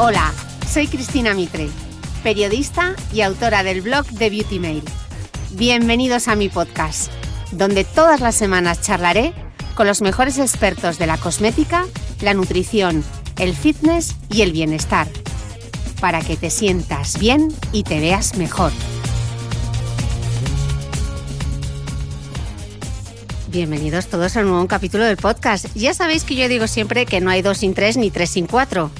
Hola, soy Cristina Mitre, periodista y autora del blog de Beauty Mail. Bienvenidos a mi podcast, donde todas las semanas charlaré con los mejores expertos de la cosmética, la nutrición, el fitness y el bienestar, para que te sientas bien y te veas mejor. Bienvenidos todos a un nuevo capítulo del podcast. Ya sabéis que yo digo siempre que no hay dos sin tres ni tres sin cuatro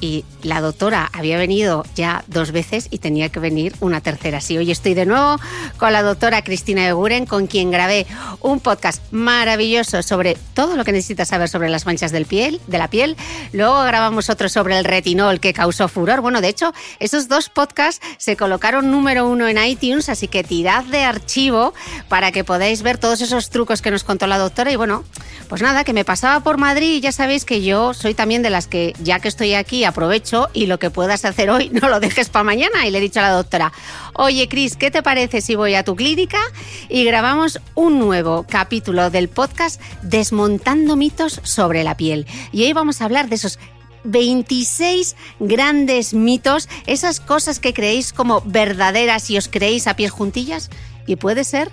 y la doctora había venido ya dos veces y tenía que venir una tercera. Sí, hoy estoy de nuevo con la doctora Cristina Eguren, con quien grabé un podcast maravilloso sobre todo lo que necesitas saber sobre las manchas del piel, de la piel. Luego grabamos otro sobre el retinol que causó furor. Bueno, de hecho, esos dos podcasts se colocaron número uno en iTunes, así que tirad de archivo para que podáis ver todos esos trucos que nos contó la doctora. Y bueno, pues nada, que me pasaba por Madrid y ya sabéis que yo soy también de las que, ya que estoy aquí, aprovecho y lo que puedas hacer hoy no lo dejes para mañana. Y le he dicho a la doctora, oye Cris, ¿qué te parece si voy a tu clínica y grabamos un nuevo capítulo del podcast Desmontando mitos sobre la piel? Y hoy vamos a hablar de esos 26 grandes mitos, esas cosas que creéis como verdaderas y os creéis a pies juntillas. Y puede ser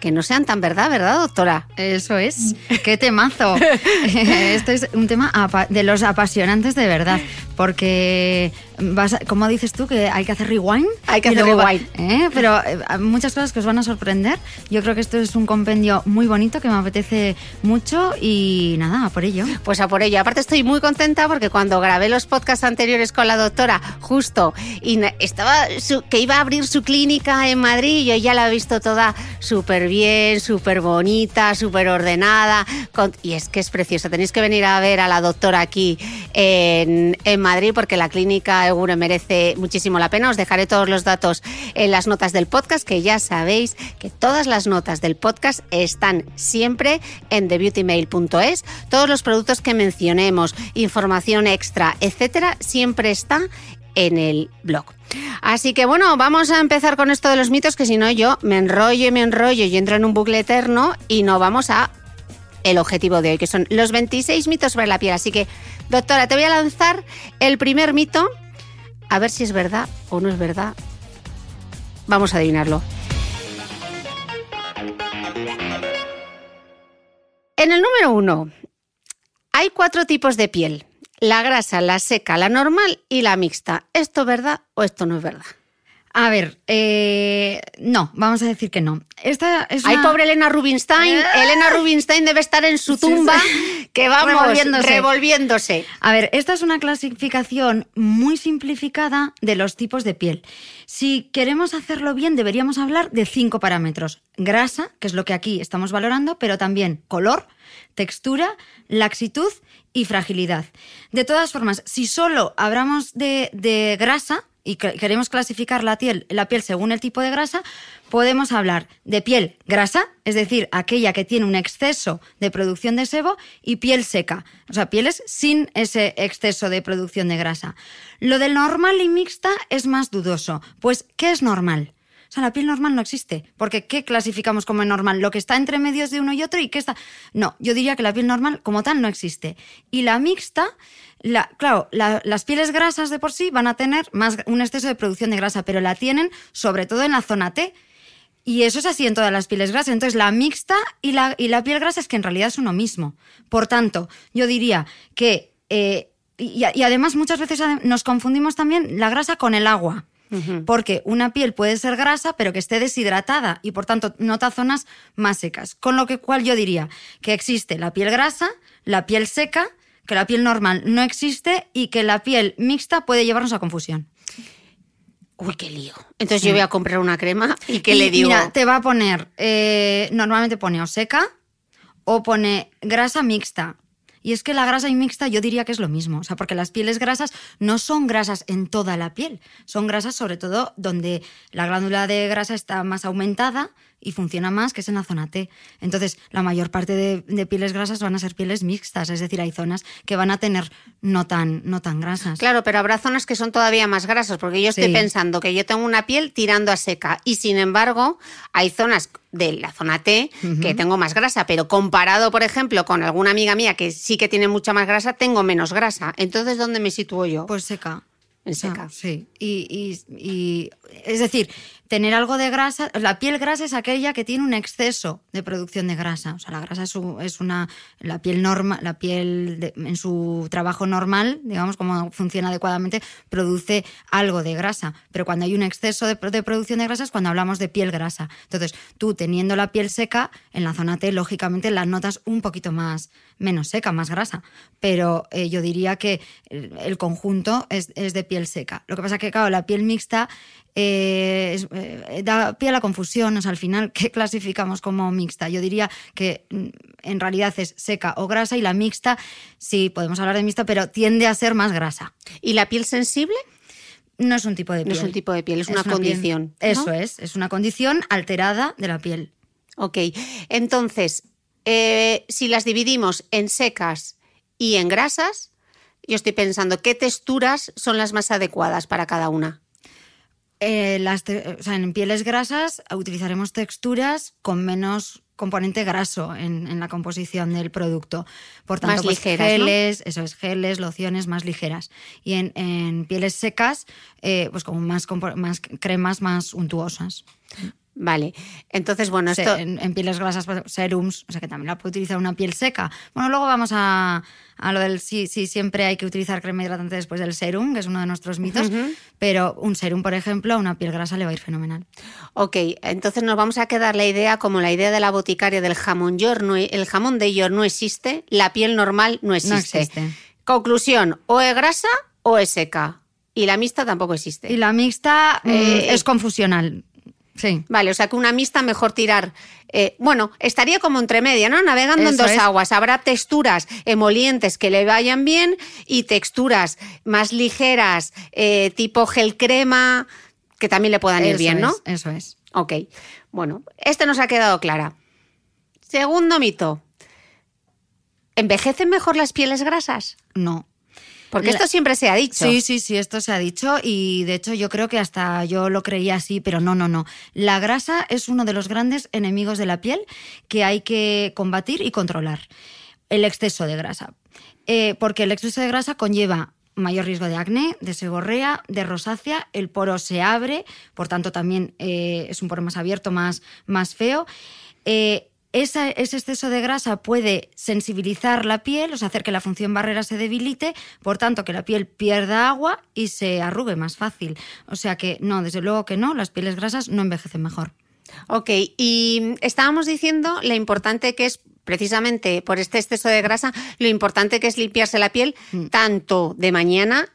que no sean tan verdad, ¿verdad, doctora? Eso es. ¡Qué temazo! Esto es un tema de los apasionantes de verdad, porque vas ¿cómo dices tú que hay que hacer rewind? Hay que hacer rewind. ¿eh? Pero eh, muchas cosas que os van a sorprender. Yo creo que esto es un compendio muy bonito que me apetece mucho y nada, a por ello. Pues a por ello. Aparte estoy muy contenta porque cuando grabé los podcasts anteriores con la doctora, justo, y estaba que iba a abrir su clínica en Madrid, yo ya la he visto toda súper bien, súper bonita, súper ordenada. y es que es preciosa. Tenéis que venir a ver a la doctora aquí en, en Madrid porque la clínica seguro merece muchísimo la pena. Os dejaré todos los datos en las notas del podcast, que ya sabéis que todas las notas del podcast están siempre en thebeautymail.es. Todos los productos que mencionemos, información extra, etcétera, siempre está en el blog. Así que bueno, vamos a empezar con esto de los mitos, que si no yo me enrollo y me enrollo y entro en un bucle eterno y no vamos a el objetivo de hoy, que son los 26 mitos sobre la piel. Así que, doctora, te voy a lanzar el primer mito a ver si es verdad o no es verdad. Vamos a adivinarlo. En el número uno, hay cuatro tipos de piel. La grasa, la seca, la normal y la mixta. ¿Esto es verdad o esto no es verdad? A ver, eh, no, vamos a decir que no. Esta es Ay, pobre Elena Rubinstein. Eh. Elena Rubinstein debe estar en su tumba, que vamos revolviéndose. revolviéndose. A ver, esta es una clasificación muy simplificada de los tipos de piel. Si queremos hacerlo bien, deberíamos hablar de cinco parámetros. Grasa, que es lo que aquí estamos valorando, pero también color, textura, laxitud y fragilidad. De todas formas, si solo hablamos de, de grasa, y queremos clasificar la piel, la piel según el tipo de grasa, podemos hablar de piel grasa, es decir, aquella que tiene un exceso de producción de sebo, y piel seca, o sea, pieles sin ese exceso de producción de grasa. Lo del normal y mixta es más dudoso. Pues, ¿qué es normal? O sea, la piel normal no existe. Porque ¿qué clasificamos como normal? Lo que está entre medios de uno y otro y qué está. No, yo diría que la piel normal como tal no existe. Y la mixta claro, las pieles grasas de por sí van a tener más, un exceso de producción de grasa, pero la tienen sobre todo en la zona T. Y eso es así en todas las pieles grasas. Entonces, la mixta y la, y la piel grasa es que en realidad es uno mismo. Por tanto, yo diría que... Eh, y, además muchas veces nos confundimos también la grasa con el agua. Porque una piel puede ser grasa, pero que esté deshidratada y por tanto nota zonas más secas. Con lo que cual yo diría que existe la piel grasa, la piel seca que la piel normal no existe y que la piel mixta puede llevarnos a confusión. Uy, qué lío. Entonces yo voy a comprar una crema y ¿qué Y le digo? Mira, te va a poner, eh, normalmente pone o seca o pone grasa mixta. Y es que la grasa y mixta yo diría que es lo mismo, o sea, porque las pieles grasas no son grasas en toda la piel, son grasas sobre todo donde la glándula de grasa está más aumentada y funciona más, que es en la zona T. Entonces, la mayor parte de, de pieles grasas van a ser pieles mixtas, es decir, hay zonas que van a tener no tan, no tan grasas. Claro, pero habrá zonas que son todavía más grasas, porque yo estoy Sí. pensando que yo tengo una piel tirando a seca y sin embargo hay zonas de la zona T que tengo más grasa, pero comparado, por ejemplo, con alguna amiga mía que sí que tiene mucha más grasa, tengo menos grasa. Entonces, ¿dónde me sitúo yo? Pues seca. En seca. sí. Y, y- y- es decir, tener algo de grasa. La piel grasa es aquella que tiene un exceso de producción de grasa. O sea, la grasa es, es una. La piel norma, la piel en su trabajo normal, digamos, como funciona adecuadamente, produce algo de grasa. Pero cuando hay un exceso de, pro- de producción de grasa es cuando hablamos de piel grasa. Entonces, tú teniendo la piel seca, en la zona T, lógicamente la notas un poquito más, menos seca, más grasa. Pero eh, yo diría que el, conjunto es, es de piel seca. Lo que pasa que, claro, la piel mixta eh, es- eh, da pie a la confusión. O sea, al final, ¿qué clasificamos como mixta? Yo diría que mm, en realidad es seca o grasa y la mixta, sí, podemos hablar de mixta, pero tiende a ser más grasa. ¿Y la piel sensible? No es un tipo de No piel. es un tipo de piel, es una condición, ¿no? Eso es, es una condición alterada de la piel. Ok, entonces, eh, si las dividimos en secas y en grasas, yo estoy pensando qué texturas son las más adecuadas para cada una. Eh, las te- o sea, en pieles grasas utilizaremos texturas con menos componente graso en, en la composición del producto. Por tanto, Más pues, ligeras, ¿no? geles, eso es, geles, lociones más ligeras. Y en, en pieles secas, eh, pues como más, más cremas más untuosas. Vale, entonces, bueno, Se- esto... en, en pieles grasas, serums, o sea que también la puede utilizar una piel seca. Bueno, luego vamos a, a lo del sí, sí, siempre hay que utilizar crema hidratante después del serum, que es uno de nuestros mitos, pero un serum, por ejemplo, a una piel grasa le va a ir fenomenal. Ok, entonces nos vamos a quedar la idea como la idea de la boticaria del jamón york. No, el jamón de york no existe, la piel normal no existe. existe. Conclusión, o es grasa o es seca. Y la mixta tampoco existe. Y la mixta mm, Eh, es confusional. Sí. Vale, o sea que una mixta mejor tirar. eh, bueno, estaría como entre media, ¿no? Navegando en dos es. aguas. Habrá texturas emolientes que le vayan bien y texturas más ligeras, eh, tipo gel crema, que también le puedan ir bien, ¿no? es, eso es. Ok. Bueno, este nos ha quedado clara. Segundo mito. ¿Envejecen mejor las pieles grasas? No. Porque esto siempre se ha dicho. Sí, sí, sí, esto se ha dicho y de hecho yo creo que hasta yo lo creía así, pero no, no, no. La grasa es uno de los grandes enemigos de la piel que hay que combatir y controlar. El exceso de grasa. Eh, porque el exceso de grasa conlleva mayor riesgo de acné, de seborrea, de rosácea, el poro se abre, por tanto también eh, es un poro más abierto, más, más feo. Eh, esa- ese exceso de grasa puede sensibilizar la piel, o sea, hacer que la función barrera se debilite, por tanto, que la piel pierda agua y se arrugue más fácil. O sea que no, desde luego que no, las pieles grasas no envejecen mejor. Ok, y estábamos diciendo lo importante que es, precisamente por este exceso de grasa, lo importante que es limpiarse la piel Mm. tanto de mañana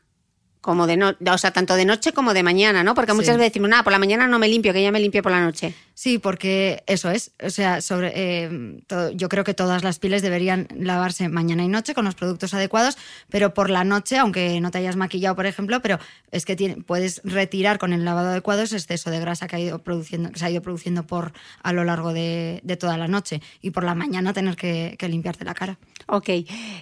como de noche, o sea, tanto de noche como de mañana, ¿no? Porque Sí. muchas veces decimos, nada, por la mañana no me limpio, que ya me limpio por la noche. Sí, porque eso es. O sea, sobre, eh, yo creo que todas las pieles deberían lavarse mañana y noche con los productos adecuados, pero por la noche, aunque no te hayas maquillado, por ejemplo, pero es que tiene- puedes retirar con el lavado adecuado ese exceso de grasa que, ha ido produciendo, que se ha ido produciendo por, a lo largo de, de toda la noche. Y por la mañana tener que, que limpiarte la cara. Ok.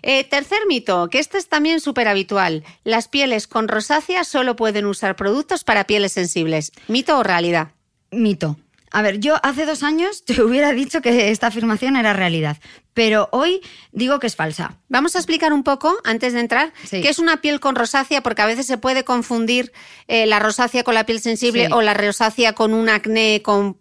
Eh, tercer mito, que este es también súper habitual. Las pieles con rosácea solo pueden usar productos para pieles sensibles. ¿Mito o realidad? Mito. A ver, yo hace dos años te hubiera dicho que esta afirmación era realidad, pero hoy digo que es falsa. Vamos a explicar un poco, antes de entrar, Sí. qué es una piel con rosácea, porque a veces se puede confundir eh, la rosácea con la piel sensible Sí. o la rosácea con un acné con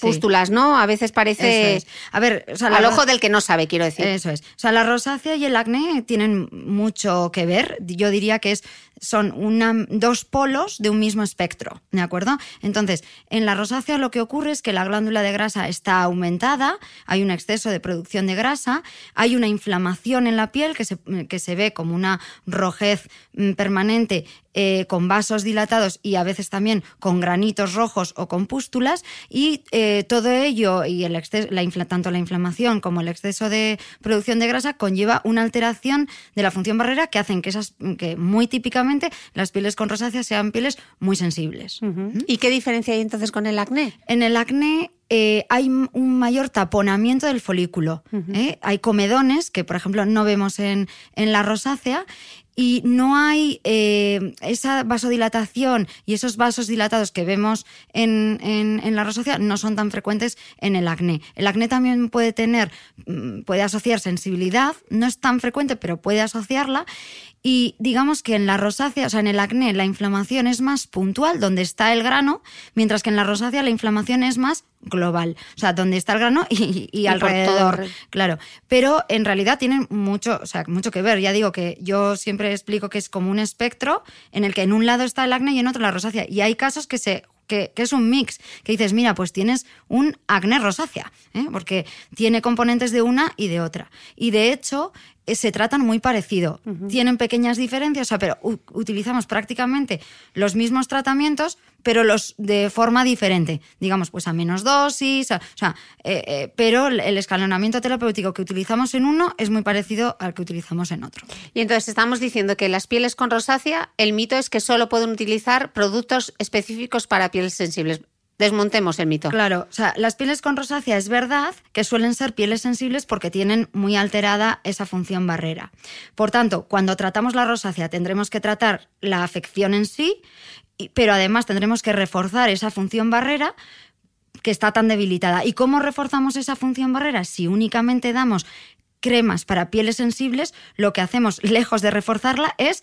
pústulas, ¿no? A veces parece es. A ver, o sea, al ojo del que no sabe, quiero decir. Eso es. O sea, la rosácea y el acné tienen mucho que ver. Yo diría que es, son una, dos polos de un mismo espectro, ¿de acuerdo? Entonces, en la rosácea lo que ocurre es que la glándula de grasa está aumentada, hay un exceso de producción de grasa, hay una inflamación en la piel que se, que se ve como una rojez permanente eh, con vasos dilatados y a veces también con granitos rojos o con pústulas y eh, todo ello y el la tanto la inflamación como el exceso de producción de grasa conlleva una alteración de la función barrera que hacen que esas que muy típicamente las pieles con rosácea sean pieles muy sensibles. ¿Y qué diferencia hay entonces con el acné? En el acné eh, hay un mayor taponamiento del folículo. ¿eh? Hay comedones que, por ejemplo, no vemos en, en la rosácea y no hay eh, esa vasodilatación y esos vasos dilatados que vemos en, en, la rosácea no son tan frecuentes en el acné. El acné también puede tener, mm, puede asociar sensibilidad, no es tan frecuente, pero puede asociarla y digamos que en la rosácea, o sea, en el acné, la inflamación es más puntual, donde está el grano, mientras que en la rosácea la inflamación es más global, o sea, donde está el grano y, alrededor, claro. Pero en realidad tienen mucho, o sea, mucho que ver. Ya digo que yo siempre explico que es como un espectro en el que en un lado está el acné y en otro la rosácea. Y hay casos que se que, es un mix, que dices, mira, pues tienes un acné rosácea, ¿eh? porque tiene componentes de una y de otra. Y de hecho, se tratan muy parecido. Tienen pequeñas diferencias, pero utilizamos prácticamente los mismos tratamientos, pero los de forma diferente. Digamos, pues a menos dosis, o sea, eh, eh, pero el escalonamiento terapéutico que utilizamos en uno es muy parecido al que utilizamos en otro. Y entonces estamos diciendo que las pieles con rosácea, el mito es que solo pueden utilizar productos específicos para pieles sensibles. Desmontemos el mito. Claro, o sea, las pieles con rosácea es verdad que suelen ser pieles sensibles porque tienen muy alterada esa función barrera. Por tanto, cuando tratamos la rosácea tendremos que tratar la afección en sí, pero además tendremos que reforzar esa función barrera que está tan debilitada. ¿Y cómo reforzamos esa función barrera? Si únicamente damos cremas para pieles sensibles, lo que hacemos, lejos de reforzarla, es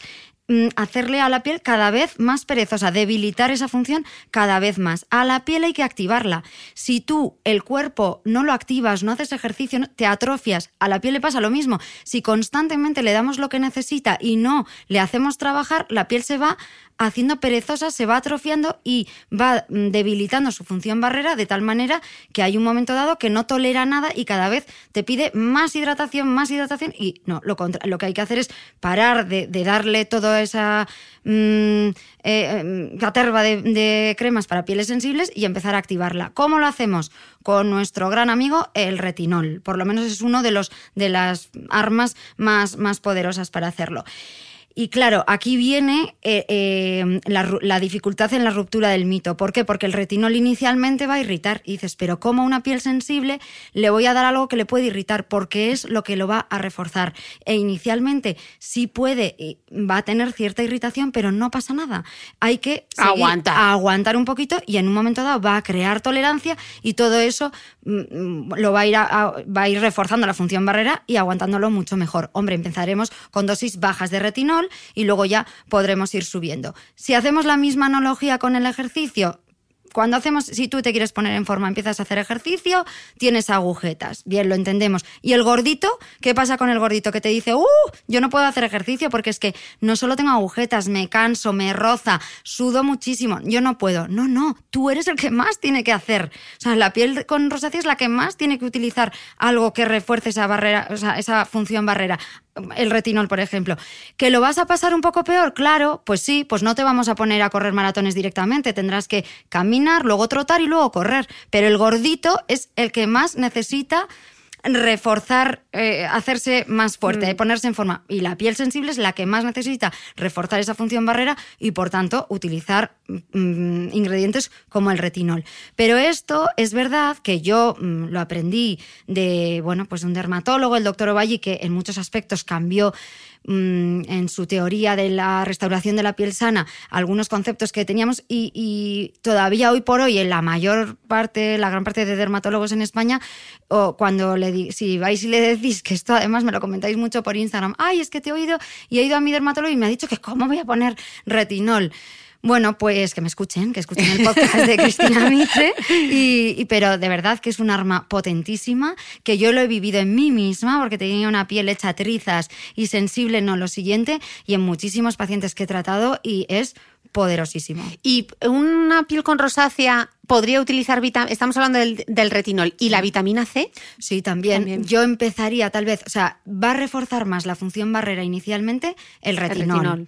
hacerle a la piel cada vez más perezosa, debilitar esa función cada vez más. A la piel hay que activarla. Si tú el cuerpo no lo activas, no haces ejercicio, te atrofias, a la piel le pasa lo mismo. Si constantemente le damos lo que necesita y no le hacemos trabajar, la piel se va haciendo perezosa, se va atrofiando y va mm, debilitando su función barrera de tal manera que hay un momento dado que no tolera nada y cada vez te pide más hidratación, más hidratación y no, lo, lo que hay que hacer es parar de, darle toda esa mm, eh, caterva de, cremas para pieles sensibles y empezar a activarla. ¿Cómo lo hacemos? Con nuestro gran amigo el retinol. Por lo menos es uno de, los, de las armas más, más poderosas para hacerlo. Y claro, aquí viene eh, eh, la, dificultad en la ruptura del mito. ¿Por qué? Porque el retinol inicialmente va a irritar. Y dices, pero como una piel sensible le voy a dar algo que le puede irritar? Porque es lo que lo va a reforzar. E inicialmente sí puede, va a tener cierta irritación, pero no pasa nada. Hay que aguantar. aguantar un poquito y en un momento dado va a crear tolerancia y todo eso mm, mm, lo va a ir, va a ir reforzando la función barrera y aguantándolo mucho mejor. Hombre, empezaremos con dosis bajas de retinol y luego ya podremos ir subiendo. Si hacemos la misma analogía con el ejercicio, cuando hacemos, si tú te quieres poner en forma, empiezas a hacer ejercicio, tienes agujetas. Bien, lo entendemos. ¿Y el gordito? ¿Qué pasa con el gordito que te dice, uh, yo no puedo hacer ejercicio porque es que no solo tengo agujetas, me canso, me roza, sudo muchísimo, yo no puedo. No, no, tú eres el que más tiene que hacer. O sea, la piel con rosácea es la que más tiene que utilizar algo que refuerce esa barrera, o sea, esa función barrera el retinol, por ejemplo. ¿Que lo vas a pasar un poco peor? Claro, pues sí, pues no te vamos a poner a correr maratones directamente, tendrás que caminar, luego trotar y luego correr. Pero el gordito es el que más necesita reforzar, eh, hacerse más fuerte, mm. ponerse en forma. Y la piel sensible es la que más necesita reforzar esa función barrera y, por tanto, utilizar mm, ingredientes como el retinol. Pero esto es verdad que yo mm, lo aprendí de, bueno, pues de un dermatólogo, el doctor Ovalle, que en muchos aspectos cambió Mm, en su teoría de la restauración de la piel sana algunos conceptos que teníamos y, todavía hoy por hoy en la mayor parte, la gran parte de dermatólogos en España, o cuando le si vais y le decís que esto además me lo comentáis mucho por Instagram, ay, es que te he oído y he ido a mi dermatólogo y me ha dicho que cómo voy a poner retinol. Bueno, pues que me escuchen, que escuchen el podcast de Cristina Mitre, y, pero de verdad que es un arma potentísima, que yo lo he vivido en mí misma, porque tenía una piel hecha trizas y sensible, no lo siguiente, y en muchísimos pacientes que he tratado, y es poderosísimo. ¿Y una piel con rosácea podría utilizar vitamina? Estamos hablando del, retinol. ¿Y la vitamina C? Sí, también. Yo empezaría tal vez, o sea, va a reforzar más la función barrera inicialmente el retinol. El retinol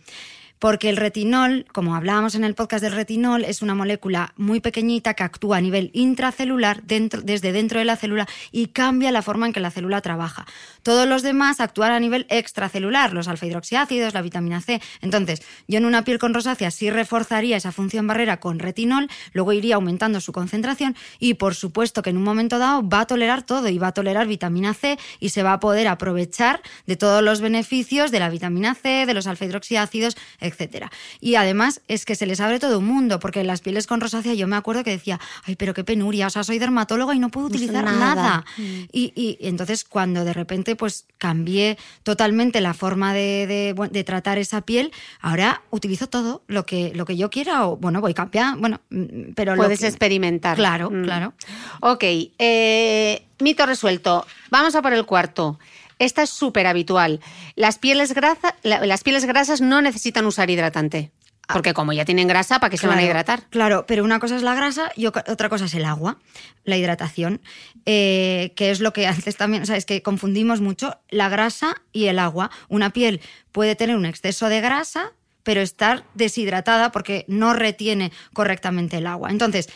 porque el retinol, como hablábamos en el podcast del retinol, es una molécula muy pequeñita que actúa a nivel intracelular desde dentro de la célula y cambia la forma en que la célula trabaja. Todos los demás actúan a nivel extracelular, los alfa-hidroxiácidos, la vitamina C. Entonces, yo en una piel con rosácea sí reforzaría esa función barrera con retinol, luego iría aumentando su concentración y por supuesto que en un momento dado va a tolerar todo y va a tolerar vitamina C y se va a poder aprovechar de todos los beneficios de la vitamina C, de los alfa-hidroxiácidos, etcétera. Y además es que se les abre todo un mundo, porque las pieles con rosácea yo me acuerdo que decía, ay, pero qué penuria, o sea, soy dermatóloga y no puedo utilizar nada. Mm. Y, y, entonces cuando de repente pues cambié totalmente la forma de, de, tratar esa piel, ahora utilizo todo lo que, lo que yo quiera o, bueno, voy a cambiar, bueno, mm, pero... Puedes experimentar. Claro, mm. claro. Ok, eh, mito resuelto. Vamos a por el cuarto. Esta es súper habitual. Las pieles, las pieles grasas no necesitan usar hidratante. Ah. Porque como ya tienen grasa, ¿para qué se van a hidratar? Claro, pero una cosa es la grasa y otra cosa es el agua, la hidratación, eh, que es lo que antes también, o sea, es que confundimos mucho la grasa y el agua. Una piel puede tener un exceso de grasa, pero estar deshidratada porque no retiene correctamente el agua. Entonces,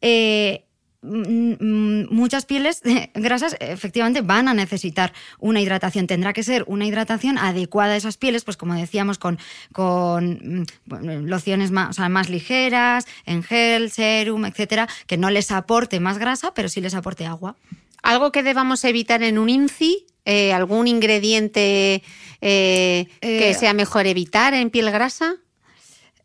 eh, muchas pieles grasas efectivamente van a necesitar una hidratación. Tendrá que ser una hidratación adecuada a esas pieles, pues como decíamos, con, con mm, lociones más, más ligeras, en gel, serum, etcétera, que no les aporte más grasa, pero sí les aporte agua. ¿Algo que debamos evitar en un INCI? Eh, ¿Algún ingrediente eh, que eh, sea mejor evitar en piel grasa?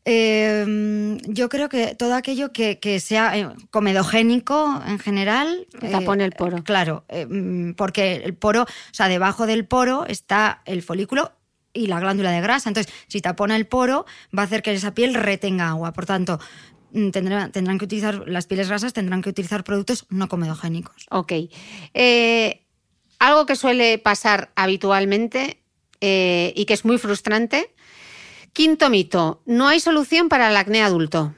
Eh, yo creo que todo aquello que, sea eh, comedogénico en general. Que tapone el eh, poro. claro, eh, mm, porque el poro, o sea, debajo del poro está el folículo y la glándula de grasa. Entonces, si tapona el poro, va a hacer que esa piel retenga agua. Por tanto, mm, tendrán, tendrán que utilizar, las pieles grasas tendrán que utilizar productos no comedogénicos. Ok. algo que suele pasar habitualmente y que es muy frustrante Quinto mito, no hay solución para el acné adulto.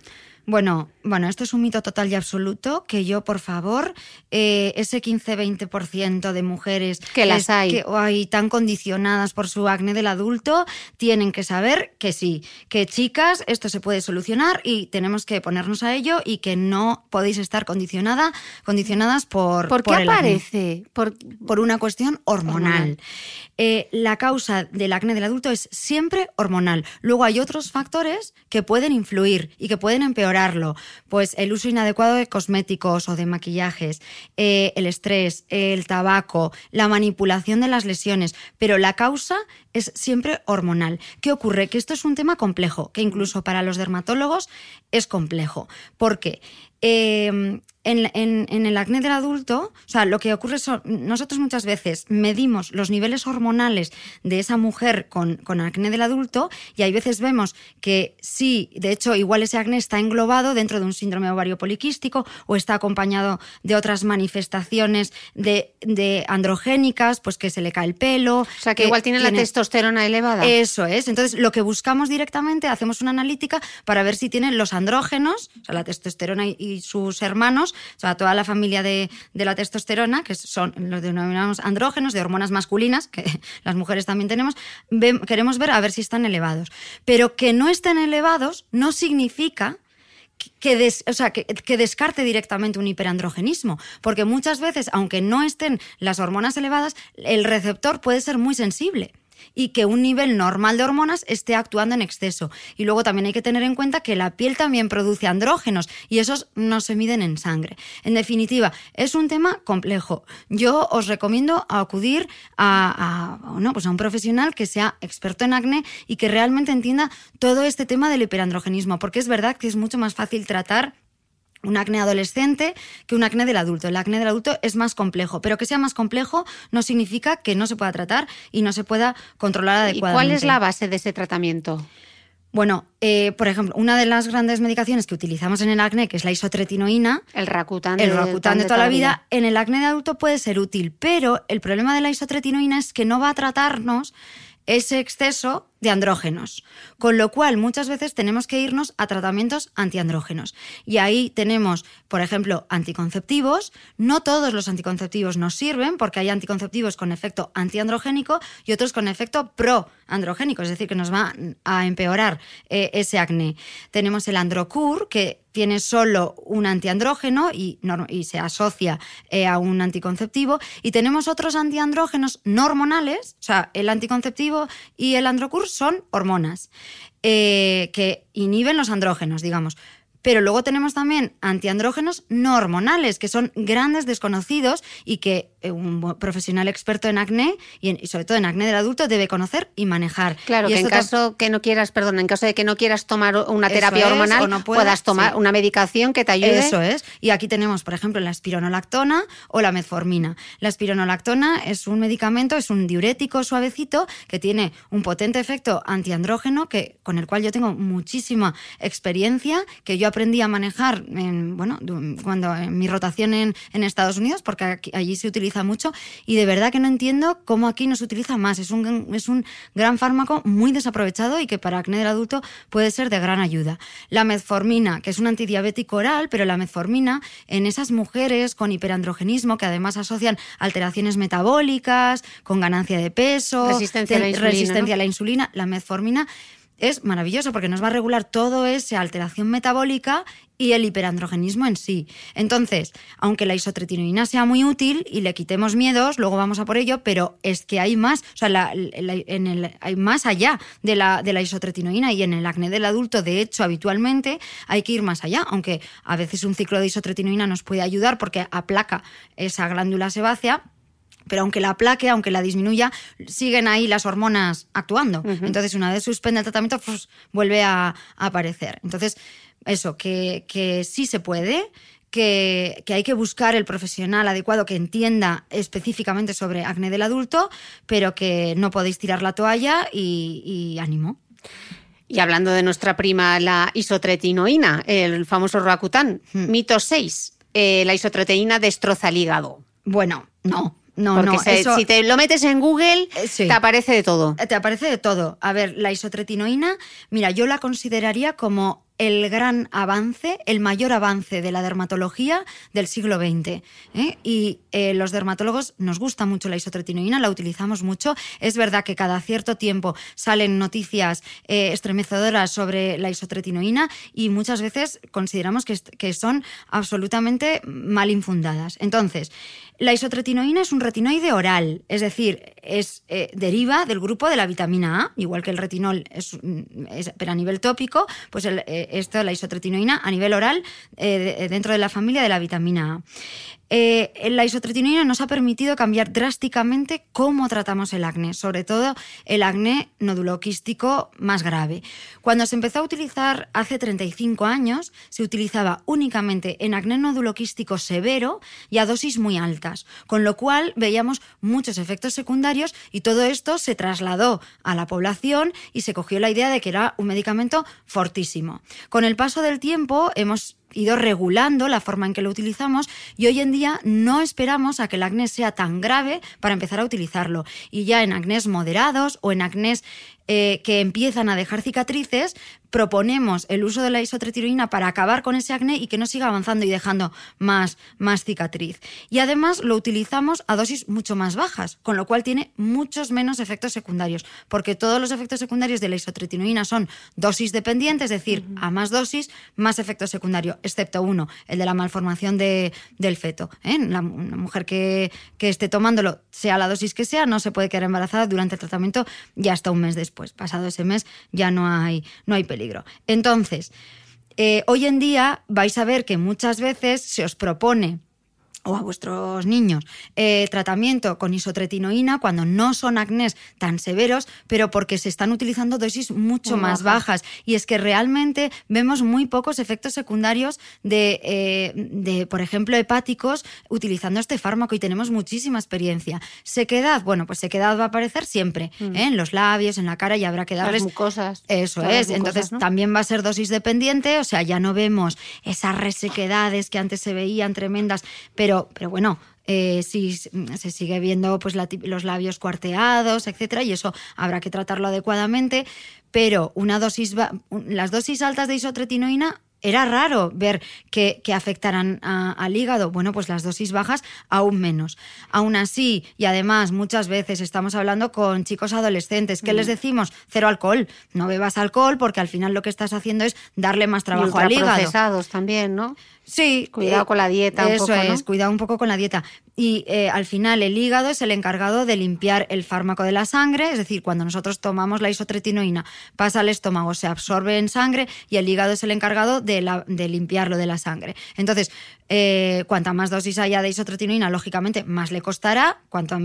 Bueno, bueno, esto es un mito total y absoluto, que yo, por favor, eh, ese 15-20% de mujeres que las hay. Que, tan condicionadas por su acné del adulto, tienen que saber que sí, que chicas, esto se puede solucionar y tenemos que ponernos a ello y que no podéis estar condicionada, condicionadas por... ¿Por, qué aparece? Por, por, una cuestión hormonal. Eh, la causa del acné del adulto es siempre hormonal. Luego hay otros factores que pueden influir y que pueden empeorarlo. Pues el uso inadecuado de cosméticos o de maquillajes, eh, el estrés, el tabaco, la manipulación de las lesiones. Pero la causa es siempre hormonal. ¿Qué ocurre? Que esto es un tema complejo, que incluso para los dermatólogos es complejo. ¿Por Em, en, el acné del adulto, o sea, lo que ocurre es, nosotros muchas veces medimos los niveles hormonales de esa mujer con, con, acné del adulto y hay veces vemos que sí, de hecho, igual ese acné está englobado dentro de un síndrome ovario poliquístico o está acompañado de otras manifestaciones de, de androgénicas, pues que se le cae el pelo. O sea, que, igual tiene, la testosterona elevada. Eso es. Entonces, lo que buscamos directamente, hacemos una analítica para ver si tienen los andrógenos, o sea, la testosterona y y sus hermanos, o sea, toda la familia de, la testosterona, que son los denominamos andrógenos, de hormonas masculinas, que las mujeres también tenemos, queremos ver a ver si están elevados. Pero que no estén elevados no significa que, o sea, que, descarte directamente un hiperandrogenismo, porque muchas veces, aunque no estén las hormonas elevadas, el receptor puede ser muy sensible y que un nivel normal de hormonas esté actuando en exceso. Y luego también hay que tener en cuenta que la piel también produce andrógenos y esos no se miden en sangre. En definitiva, es un tema complejo. Yo os recomiendo acudir a, pues a un profesional que sea experto en acné y que realmente entienda todo este tema del hiperandrogenismo, porque es verdad que es mucho más fácil tratar un acné adolescente que un acné del adulto. El acné del adulto es más complejo, pero que sea más complejo no significa que no se pueda tratar y no se pueda controlar adecuadamente. ¿Y cuál es la base de ese tratamiento? Bueno, eh, por ejemplo, una de las grandes medicaciones que utilizamos en el acné, que es la isotretinoína, el Rakutan, el Rakutan de, toda la vida, en el acné de adulto puede ser útil, pero el problema de la isotretinoína es que no va a tratarnos ese exceso de andrógenos, con lo cual muchas veces tenemos que irnos a tratamientos antiandrógenos. Y ahí tenemos, por ejemplo, anticonceptivos. No todos los anticonceptivos nos sirven porque hay anticonceptivos con efecto antiandrogénico y otros con efecto proandrogénico, es decir, que nos va a empeorar eh, ese acné. Tenemos el Androcur, que tiene solo un antiandrógeno y, se asocia eh, a un anticonceptivo. Y tenemos otros antiandrógenos no hormonales, o sea, el anticonceptivo y el androcur son hormonas eh, que inhiben los andrógenos, digamos. Pero luego tenemos también antiandrógenos no hormonales, que son grandes desconocidos y que eh, un profesional experto en acné y, sobre todo en acné del adulto debe conocer y manejar. Claro, que en caso que no quieras, perdón, en caso de que no quieras tomar una terapia hormonal, no puedas, tomar una medicación que te ayude. Eso es. Y aquí tenemos, por ejemplo, la espironolactona o la metformina. La espironolactona es un medicamento, es un diurético suavecito que tiene un potente efecto antiandrógeno que, con el cual yo tengo muchísima experiencia, que yo aprendí a manejar en, bueno, cuando en mi rotación en, Estados Unidos, porque allí se utiliza mucho y de verdad que no entiendo cómo aquí no se utiliza más. Es un, es un gran fármaco muy desaprovechado y que para acné del adulto puede ser de gran ayuda. La metformina, que es un antidiabético oral, pero la metformina en esas mujeres con hiperandrogenismo que además asocian alteraciones metabólicas, con ganancia de peso, resistencia, a la, insulina, resistencia a la insulina, la metformina es maravilloso porque nos va a regular todo esa alteración metabólica y el hiperandrogenismo en sí. Entonces, aunque la isotretinoína sea muy útil y le quitemos miedos, luego vamos a por ello, pero es que hay más, o sea, en el, hay más allá de la, de la isotretinoína y en el acné del adulto, de hecho, habitualmente hay que ir más allá, aunque a veces un ciclo de isotretinoína nos puede ayudar porque aplaca esa glándula sebácea, pero aunque la aplaque, aunque la disminuya, siguen ahí las hormonas actuando. Entonces, una vez suspende el tratamiento, pues, vuelve a, aparecer. Entonces, eso, que, que sí se puede, que, que, hay que buscar el profesional adecuado que entienda específicamente sobre acné del adulto, pero que no podéis tirar la toalla y, y ánimo. Y hablando de nuestra prima, la isotretinoína, el famoso Roacutan, hmm. mito 6, eh, la isotretinoína destroza el hígado. Bueno, no, no, no. si te lo metes en Google, eh, te aparece de todo. Te aparece de todo. A ver, la isotretinoína, mira, yo la consideraría como el gran avance, el mayor avance de la dermatología del siglo XX. ¿eh? Y eh, los dermatólogos nos gusta mucho la isotretinoína, la utilizamos mucho. Es verdad que cada cierto tiempo salen noticias eh, estremecedoras sobre la isotretinoína y muchas veces consideramos que, que son absolutamente mal infundadas. Entonces, la isotretinoína es un retinoide oral, es decir, es, deriva del grupo de la vitamina A, igual que el retinol es, pero a nivel tópico, pues el, esto, la isotretinoína, a nivel oral, eh, dentro de la familia de la vitamina A. Eh, la isotretinoína nos ha permitido cambiar drásticamente cómo tratamos el acné, sobre todo el acné noduloquístico más grave. Cuando se empezó a utilizar hace 35 años, se utilizaba únicamente en acné noduloquístico severo y a dosis muy altas, con lo cual veíamos muchos efectos secundarios y todo esto se trasladó a la población y se cogió la idea de que era un medicamento fortísimo. Con el paso del tiempo hemos ido regulando la forma en que lo utilizamos y hoy en día no esperamos a que el acné sea tan grave para empezar a utilizarlo. Y ya en acnés moderados o en acnés eh, que empiezan a dejar cicatrices, proponemos el uso de la isotretinoína para acabar con ese acné y que no siga avanzando y dejando más, más cicatriz. Y además lo utilizamos a dosis mucho más bajas, con lo cual tiene muchos menos efectos secundarios, porque todos los efectos secundarios de la isotretinoína son dosis dependientes, es decir, a más dosis, más efecto secundario, excepto uno, el de la malformación de, del feto. ¿eh? La, una mujer que, que esté tomándolo, sea la dosis que sea, no se puede quedar embarazada durante el tratamiento y hasta un mes después pues pasado ese mes ya no hay, no hay peligro. Entonces, eh, hoy en día vais a ver que muchas veces se os propone o a vuestros niños eh, tratamiento con isotretinoína cuando no son acnés tan severos, pero porque se están utilizando dosis mucho más bajas. Y es que realmente vemos muy pocos efectos secundarios de, eh, de, por ejemplo, hepáticos utilizando este fármaco y tenemos muchísima experiencia. Sequedad, bueno, pues sequedad va a aparecer siempre, mm. ¿eh? en los labios, en la cara y habrá que darles... Las mucosas. Eso es. Entonces también va a ser dosis dependiente, o sea, ya no vemos esas resequedades que antes se veían tremendas, pero pero, bueno, eh, si se sigue viendo pues, los labios cuarteados, etcétera, y eso habrá que tratarlo adecuadamente. Pero una dosis, las dosis altas de isotretinoína era raro ver que, afectaran al hígado. Bueno, pues las dosis bajas aún menos. Aún así, y además muchas veces estamos hablando con chicos adolescentes, ¿qué les mm. decimos? Cero alcohol. No bebas alcohol porque al final lo que estás haciendo es darle más trabajo al hígado. procesados también, ¿no? Sí. Cuidado eh, con la dieta. eso es, cuidado un poco con la dieta. Y eh, al final el hígado es el encargado de limpiar el fármaco de la sangre, es decir, cuando nosotros tomamos la isotretinoína, pasa al estómago, se absorbe en sangre y el hígado es el encargado de, la, de limpiarlo de la sangre. Entonces, eh, cuanta más dosis haya de isotretinoína, lógicamente más le costará, cuanto,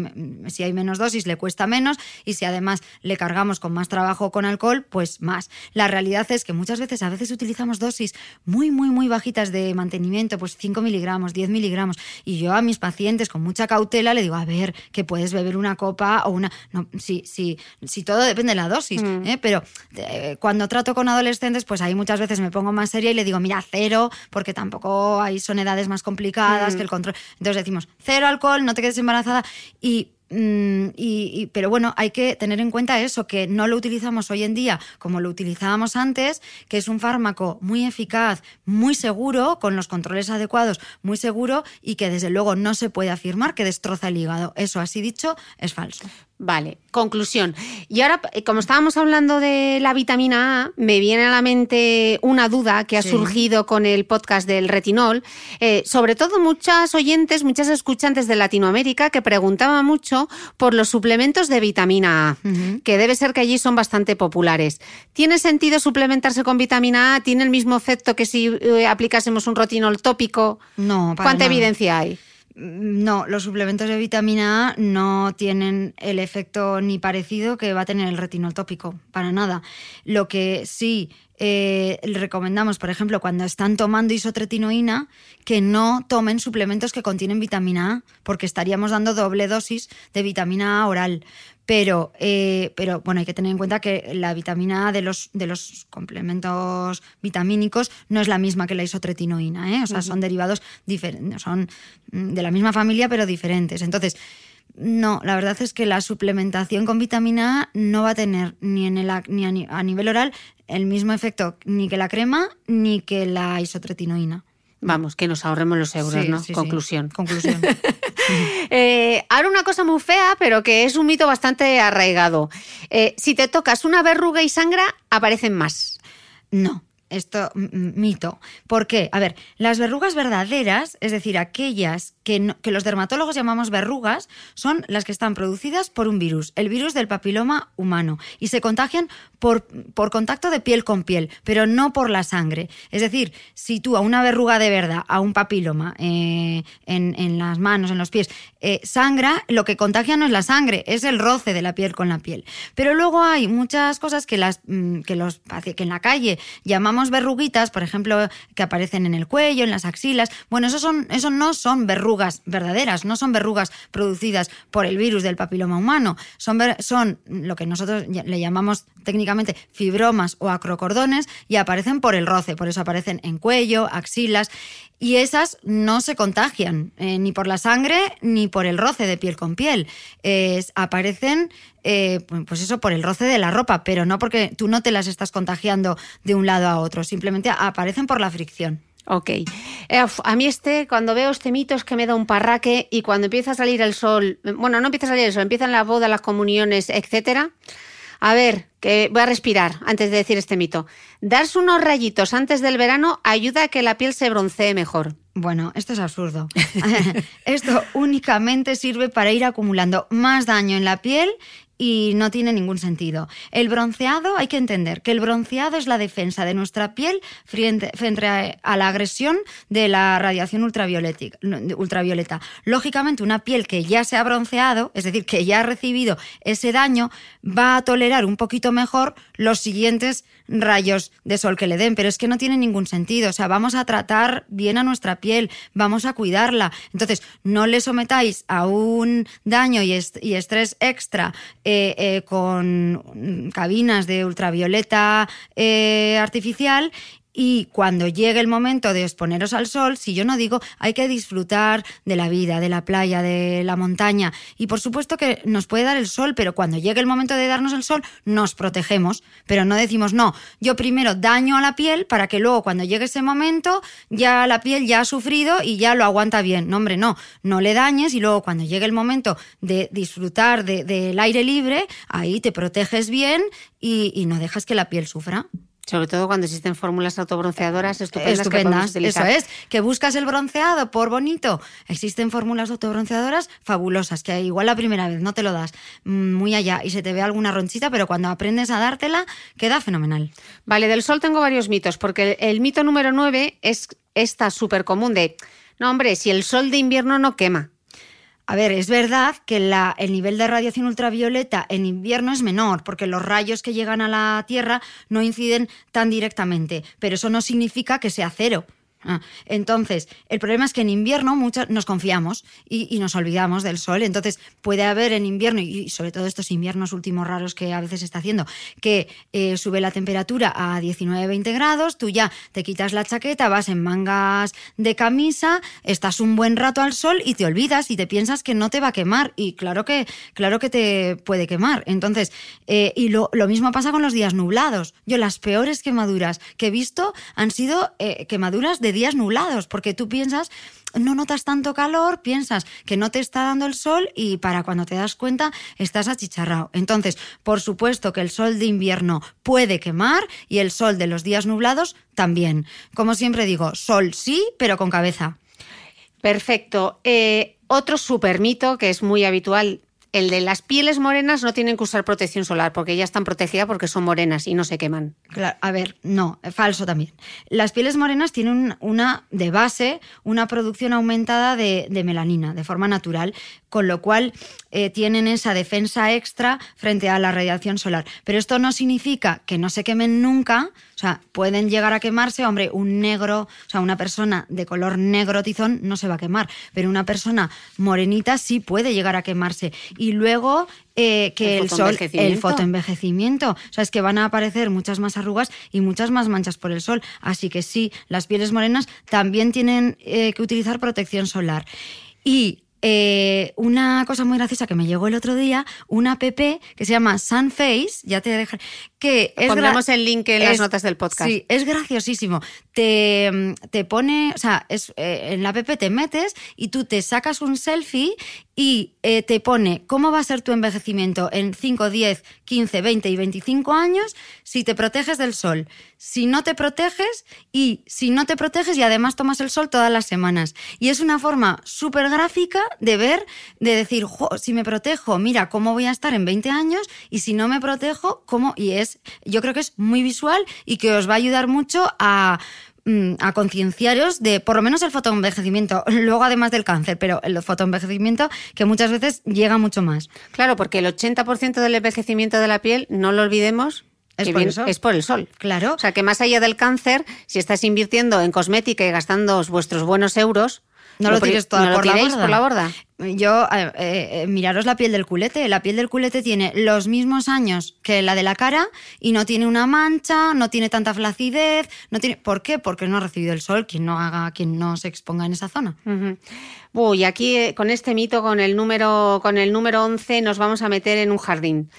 si hay menos dosis le cuesta menos y si además le cargamos con más trabajo con alcohol, pues más. La realidad es que muchas veces, a veces utilizamos dosis muy, muy, muy bajitas de mantenimiento, pues 5 miligramos, 10 miligramos, y yo a mis pacientes con mucha cautela le digo, a ver, que puedes beber una copa o una... No, sí, sí, sí todo depende de la dosis, mm. ¿eh? pero eh, cuando trato con adolescentes, pues ahí muchas veces me pongo más seria y le digo, mira, cero, porque tampoco hay son edades más complicadas que el mm. control. Entonces decimos, cero alcohol, no te quedes embarazada y Mm, y, pero bueno, hay que tener en cuenta eso, que no lo utilizamos hoy en día como lo utilizábamos antes, que es un fármaco muy eficaz, muy seguro, con los controles adecuados, muy seguro y que desde luego no se puede afirmar que destroza el hígado. Eso así dicho es falso. Vale, conclusión. Y ahora, eh, como estábamos hablando de la vitamina A, me viene a la mente una duda que ha surgido con el podcast del retinol. Eh, sobre todo muchas oyentes, muchas escuchantes de Latinoamérica que preguntaban mucho por los suplementos de vitamina A, que debe ser que allí son bastante populares. ¿Tiene sentido suplementarse con vitamina A? ¿Tiene el mismo efecto que si eh, aplicásemos un retinol tópico? No, ¿Cuánta evidencia hay? No, los suplementos de vitamina A no tienen el efecto ni parecido que va a tener el retinol tópico, para nada. Lo que sí eh, recomendamos, por ejemplo, cuando están tomando isotretinoína, que no tomen suplementos que contienen vitamina A, porque estaríamos dando doble dosis de vitamina A oral. Pero, eh, pero bueno, hay que tener en cuenta que la vitamina A de los, de los complementos vitamínicos no es la misma que la isotretinoína, ¿eh? o sea, son derivados diferentes, son de la misma familia pero diferentes. Entonces, no, la verdad es que la suplementación con vitamina A no va a tener ni, en el, ni a nivel oral el mismo efecto ni que la crema ni que la isotretinoína. Vamos, que nos ahorremos los euros, ¿no? Conclusión. Conclusión. eh, ahora una cosa muy fea, pero que es un mito bastante arraigado. Eh, si te tocas una verruga y sangra, aparecen más. No esto mito. ¿Por qué? A ver, las verrugas verdaderas, es decir, aquellas que, los dermatólogos llamamos verrugas, son las que están producidas por un virus, el virus del papiloma humano, y se contagian por, por, contacto de piel con piel, pero no por la sangre. Es decir, si tú a una verruga de verdad, a un papiloma eh, en, las manos, en los pies, eh, sangra, lo que contagia no es la sangre, es el roce de la piel con la piel. Pero luego hay muchas cosas que, las, mm, que, los, que en la calle llamamos verruguitas, por ejemplo, que aparecen en el cuello, en las axilas. Bueno, eso, son, eso no son verrugas verdaderas, no son verrugas producidas por el virus del papiloma humano, son, son lo que nosotros le llamamos técnicamente fibromas o acrocordones y aparecen por el roce, por eso aparecen en cuello, axilas y esas no se contagian eh, ni por la sangre ni por el roce de piel con piel. aparecen, eh, pues eso, por el roce de la ropa, pero no porque tú no te las estás contagiando de un lado a otro, simplemente aparecen por la fricción. Ok. Eh, a mí este, cuando veo este mito es que me da un parraque y cuando empieza a salir el sol, bueno, no empieza a salir el sol, empiezan las bodas, las comuniones, etcétera a ver, que voy a respirar antes de decir este mito. Darse unos rayitos antes del verano ayuda a que la piel se broncee mejor. Bueno, esto es absurdo. esto únicamente sirve para ir acumulando más daño en la piel y no tiene ningún sentido. El bronceado, hay que entender que el bronceado es la defensa de nuestra piel frente, a, la agresión de la radiación ultravioleta. Lógicamente, una piel que ya se ha bronceado, es decir, que ya ha recibido ese daño, va a tolerar un poquito mejor los siguientes rayos de sol que le den, pero es que no tiene ningún sentido. O sea, vamos a tratar bien a nuestra piel, vamos a cuidarla. Entonces, no le sometáis a un daño y, estrés extra eh, eh, con cabinas de ultravioleta eh, artificial Y cuando llegue el momento de exponeros al sol, si yo no digo, hay que disfrutar de la vida, de la playa, de la montaña. Y por supuesto que nos puede dar el sol, pero cuando llegue el momento de darnos el sol, nos protegemos. Pero no decimos, no, yo primero daño a la piel para que luego cuando llegue ese momento ya la piel ya ha sufrido y ya lo aguanta bien. No, hombre, no, no le dañes y luego cuando llegue el momento de disfrutar del aire libre, ahí te proteges bien y, y no dejas que la piel sufra. Sobre todo cuando existen fórmulas autobronceadoras estupendas, que Estupendas, utilizar. eso es. Que buscas el bronceado por bonito. Existen fórmulas autobronceadoras fabulosas, que igual la primera vez no te lo das mm, muy allá y se te ve alguna ronchita, pero cuando aprendes a dártela, queda fenomenal. Vale, del sol tengo varios mitos, porque el, el mito número 9 es esta súper común de, no hombre, si el sol de invierno no quema. A ver, es verdad que la- el nivel de radiación ultravioleta en invierno es menor, porque los rayos que llegan a la Tierra no inciden tan directamente, pero eso no significa que sea cero. Ah, entonces, el problema es que en invierno muchas nos confiamos y, nos olvidamos del sol. Entonces, puede haber en invierno, y sobre todo estos inviernos últimos raros que a veces está haciendo, que eh, sube la temperatura a 19-20 grados, tú ya te quitas la chaqueta, vas en mangas de camisa, estás un buen rato al sol y te olvidas y te piensas que no te va a quemar. Y claro que, claro que te puede quemar. Entonces, eh, y lo, lo mismo pasa con los días nublados. Yo las peores quemaduras que he visto han sido eh, quemaduras de días nublados, porque tú piensas, no notas tanto calor, piensas que no te está dando el sol y para cuando te das cuenta estás achicharrado. Entonces, por supuesto que el sol de invierno puede quemar y el sol de los días nublados también. Como siempre digo, sol sí, pero con cabeza. Perfecto. Eh, otro super mito que es muy habitual, el de las pieles morenas no tienen que usar protección solar porque ya están protegidas porque son morenas y no se queman. Claro, a ver, no, eh, falso también. Las pieles morenas tienen un- una, de base, una producción aumentada de, de melanina, de forma natural, con lo cual eh, tienen esa defensa extra frente a la radiación solar. Pero esto no significa que no se quemen nunca, o sea, pueden llegar a quemarse, hombre, un negro, o sea, una persona de color negro tizón no se va a quemar, pero una persona morenita sí puede llegar a quemarse. Y luego eh, que El el, sol, el fotoenvejecimiento. fotoenvejecimiento, o sea, es que van a aparecer muchas más arrugas y muchas más manchas por el sol. Así que sí, las pieles morenas también tienen eh, que utilizar protección solar. Y eh, una cosa muy graciosa que me llegó el otro día, una app que se llama Sunface, ya te dejaré, que es Pondremos el link en las es- notas del podcast. Sí, es graciosísimo. Te, te pone, o sea, es, eh, en la app te metes y tú te sacas un selfie y eh, te pone cómo va a ser tu envejecimiento en 5, 10, 15, 20 y 25 años si te proteges del sol, si no te proteges y si no te proteges y además tomas el sol todas las semanas. Y es una forma súper gráfica de ver, de decir, "Jo, si me protejo, mira cómo voy a estar en 20 años y si no me protejo, cómo... Y es, yo creo que es muy visual y que os va a ayudar mucho a a concienciaros de por lo menos el fotoenvejecimiento, luego además del cáncer, pero el fotoenvejecimiento que muchas veces llega mucho más. Claro, porque el 80% del envejecimiento de la piel, no lo olvidemos, Es por el sol. es por el sol. Claro. O sea, que más allá del cáncer, si estás invirtiendo en cosmética y gastando vuestros buenos euros, No lo tires todo no lo por, la tiréis por la borda. Yo, eh, eh, miraros la piel del culete. La piel del culete tiene los mismos años que la de la cara y no tiene una mancha, no tiene tanta flacidez. No tiene... ¿Por qué? Porque no ha recibido el sol. Quien no haga, quien no se exponga en esa zona. Ujú. Uy, aquí eh, con este mito, con el número, con el número 11, nos vamos a meter en un jardín.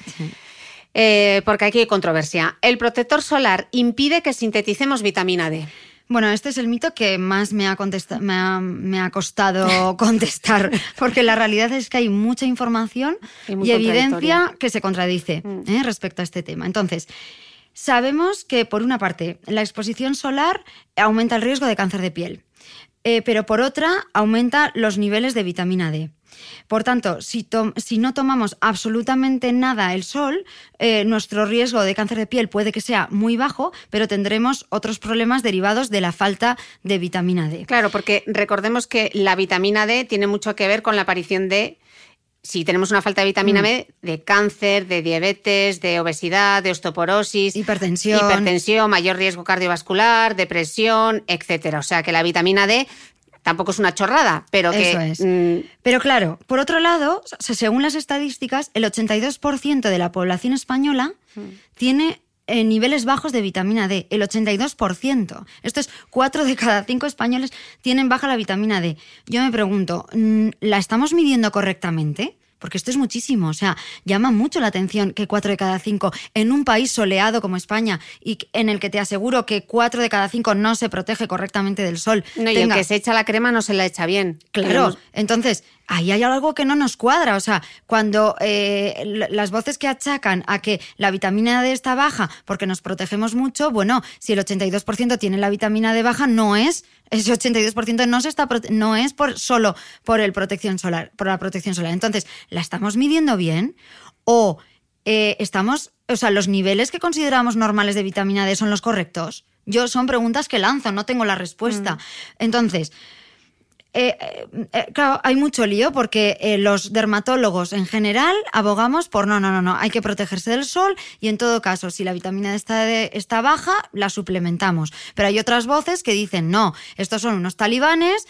Porque aquí hay controversia. El protector solar impide que sinteticemos vitamina D. Bueno, este es el mito que más me ha, me ha, me ha costado contestar, porque la realidad es que hay mucha información Y evidencia que se contradice Mm. ¿eh? respecto a este tema. Entonces, sabemos que, por una parte, la exposición solar aumenta el riesgo de cáncer de piel, eh, pero por otra, aumenta los niveles de vitamina D. Por tanto, si, no tomamos absolutamente nada el sol, eh, nuestro riesgo de cáncer de piel puede que sea muy bajo, pero tendremos otros problemas derivados de la falta de vitamina D. Claro, porque recordemos que la vitamina D tiene mucho que ver con la aparición de, si tenemos una falta de vitamina Mm. D, de cáncer, de diabetes, de obesidad, de osteoporosis, Hipertensión. hipertensión, mayor riesgo cardiovascular, depresión, etcétera. O sea que la vitamina D tampoco es una chorrada, pero que Eso es. mm, Pero claro, por otro lado, se- según las estadísticas, el 82% de la población española tiene eh, niveles bajos de vitamina D, el 82%. Esto es 4 de cada 5 españoles tienen baja la vitamina D. Yo me pregunto, mm, ¿la estamos midiendo correctamente? Porque esto es muchísimo, o sea, llama mucho la atención que 4 de cada 5 en un país soleado como España y en el que te aseguro que 4 de cada 5 no se protege correctamente del sol. No, y el que se echa la crema no se la echa bien. Claro, entonces ahí hay algo que no nos cuadra. O sea, cuando eh, las voces que achacan a que la vitamina D está baja porque nos protegemos mucho, bueno, si el 82% tiene la vitamina D baja, no es, ese 82% no, se está, no es por, solo por, el protección solar, por la protección solar. Entonces, ¿la estamos midiendo bien? ¿O eh, estamos, o sea, los niveles que consideramos normales de vitamina D son los correctos? Yo son preguntas que lanzo, no tengo la respuesta. Mm. Entonces, eh, eh, eh, claro, hay mucho lío porque los dermatólogos en general abogamos por no, no, no, no, hay que protegerse del sol y en todo caso, si la vitamina D está, baja, la suplementamos. Pero hay otras voces que dicen, no, estos son unos talibanes,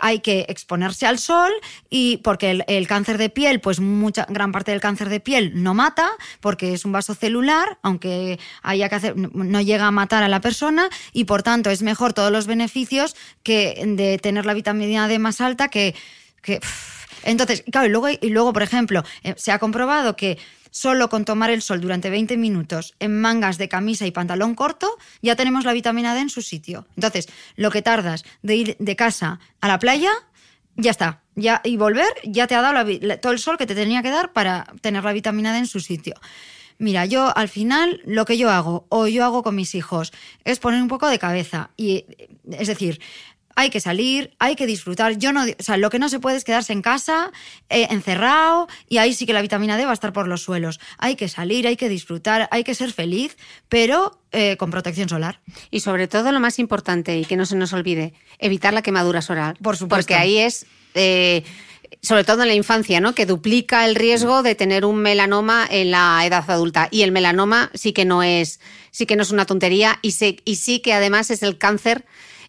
hay que exponerse al sol y porque el, cáncer de piel, pues mucha, gran parte del cáncer de piel no mata porque es un vaso celular, aunque haya que hacer, no llega a matar a la persona y por tanto es mejor todos los beneficios que de tener la vitamina medida de más alta que... entonces, claro, y luego, y luego, por ejemplo, eh, se ha comprobado que solo con tomar el sol durante 20 minutos en mangas de camisa y pantalón corto, ya tenemos la vitamina D en su sitio. Entonces, lo que tardas de ir de casa a la playa, ya está. Ya, y volver, ya te ha dado todo el sol que te tenía que dar para tener la vitamina D en su sitio. Mira, yo al final lo que yo hago o yo hago con mis hijos es poner un poco de cabeza. Y es decir, hay que salir, hay que disfrutar. Yo no, o sea, lo que no se puede es quedarse en casa, eh, encerrado, y ahí sí que la vitamina D va a estar por los suelos. Hay que salir, hay que disfrutar, hay que ser feliz, pero eh, con protección solar. Y sobre todo lo más importante, y que no se nos olvide, evitar la quemadura solar. Por supuesto. Porque ahí es. Eh, sobre todo en la infancia, ¿no? Que duplica el riesgo de tener un melanoma en la edad adulta. Y el melanoma sí que no es, sí que no es una tontería y, y sí que además es el cáncer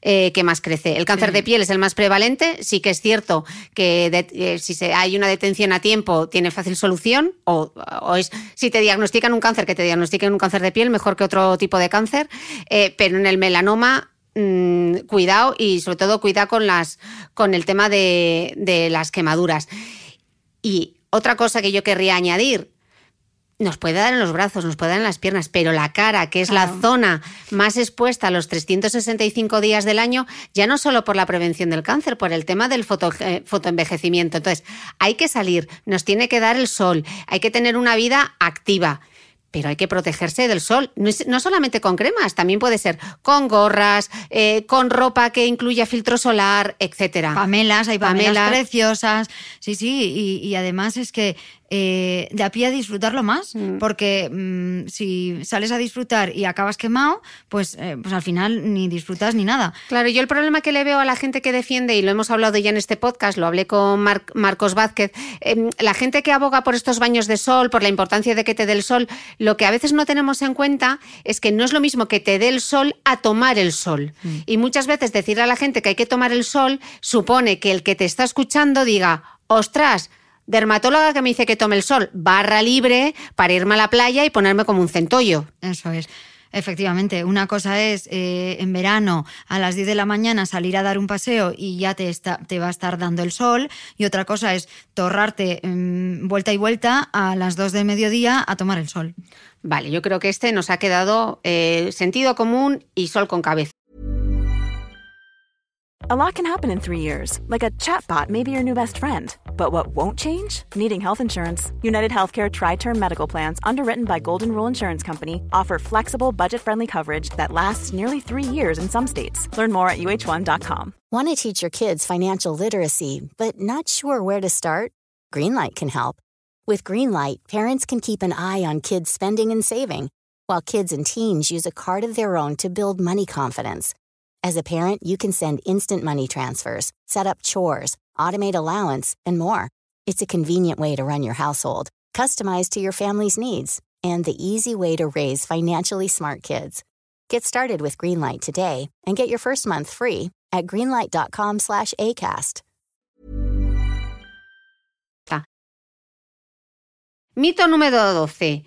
eh, que más crece. El cáncer de piel es el más prevalente, sí que es cierto que eh, si se, hay una detención a tiempo tiene fácil solución, o, es, si te diagnostican un cáncer, que te diagnostiquen un cáncer de piel mejor que otro tipo de cáncer, eh, pero en el melanoma mm, cuidado y sobre todo cuida con, las, con el tema de, de las quemaduras. Y otra cosa que yo querría añadir, nos puede dar en los brazos, nos puede dar en las piernas, pero la cara, que es la zona más expuesta a los 365 días del año, ya no solo por la prevención del cáncer, por el tema del foto, eh, fotoenvejecimiento. Entonces, hay que salir, nos tiene que dar el sol, hay que tener una vida activa pero hay que protegerse del sol. No, solamente con cremas, también puede ser con gorras, eh, con ropa que incluya filtro solar, etcétera. Pamelas, hay pamelas, preciosas. Sí, sí, y, además es que eh, de a pie a disfrutarlo más, mm. porque mm, si sales a disfrutar y acabas quemado, pues, eh, pues al final ni disfrutas ni nada. Claro, yo el problema que le veo a la gente que defiende, y lo hemos hablado ya en este podcast, lo hablé con Marcos Vázquez, em, la gente que aboga por estos baños de sol, por la importancia de que te dé el sol, lo que a veces no tenemos en cuenta es que no es lo mismo que te dé el sol a tomar el sol. Mm. Y muchas veces decir a la gente que hay que tomar el sol supone que el que te está escuchando diga, ostras, Dermatóloga que me dice que tome el sol, barra libre para irme a la playa y ponerme como un centollo. Eso es. Efectivamente, una cosa es eh, en verano a las 10 de la mañana salir a dar un paseo y ya te, está, te va a estar dando el sol y otra cosa es torrarte mm, vuelta y vuelta a las 2 de mediodía a tomar el sol. Vale, yo creo que este nos ha quedado eh, sentido común y sol con cabeza. A lot can happen in three years, like a chatbot may be your new best friend. But what won't change? Needing health insurance. United Healthcare Tri Term Medical Plans, underwritten by Golden Rule Insurance Company, offer flexible, budget friendly coverage that lasts nearly three years in some states. Learn more at uh1.com. Want to teach your kids financial literacy, but not sure where to start? Greenlight can help. With Greenlight, parents can keep an eye on kids' spending and saving, while kids and teens use a card of their own to build money confidence. As a parent, you can send instant money transfers, set up chores, automate allowance, and more. It's a convenient way to run your household, customized to your family's needs, and the easy way to raise financially smart kids. Get started with Greenlight today and get your first month free at greenlight.com/acast. Mito número 12.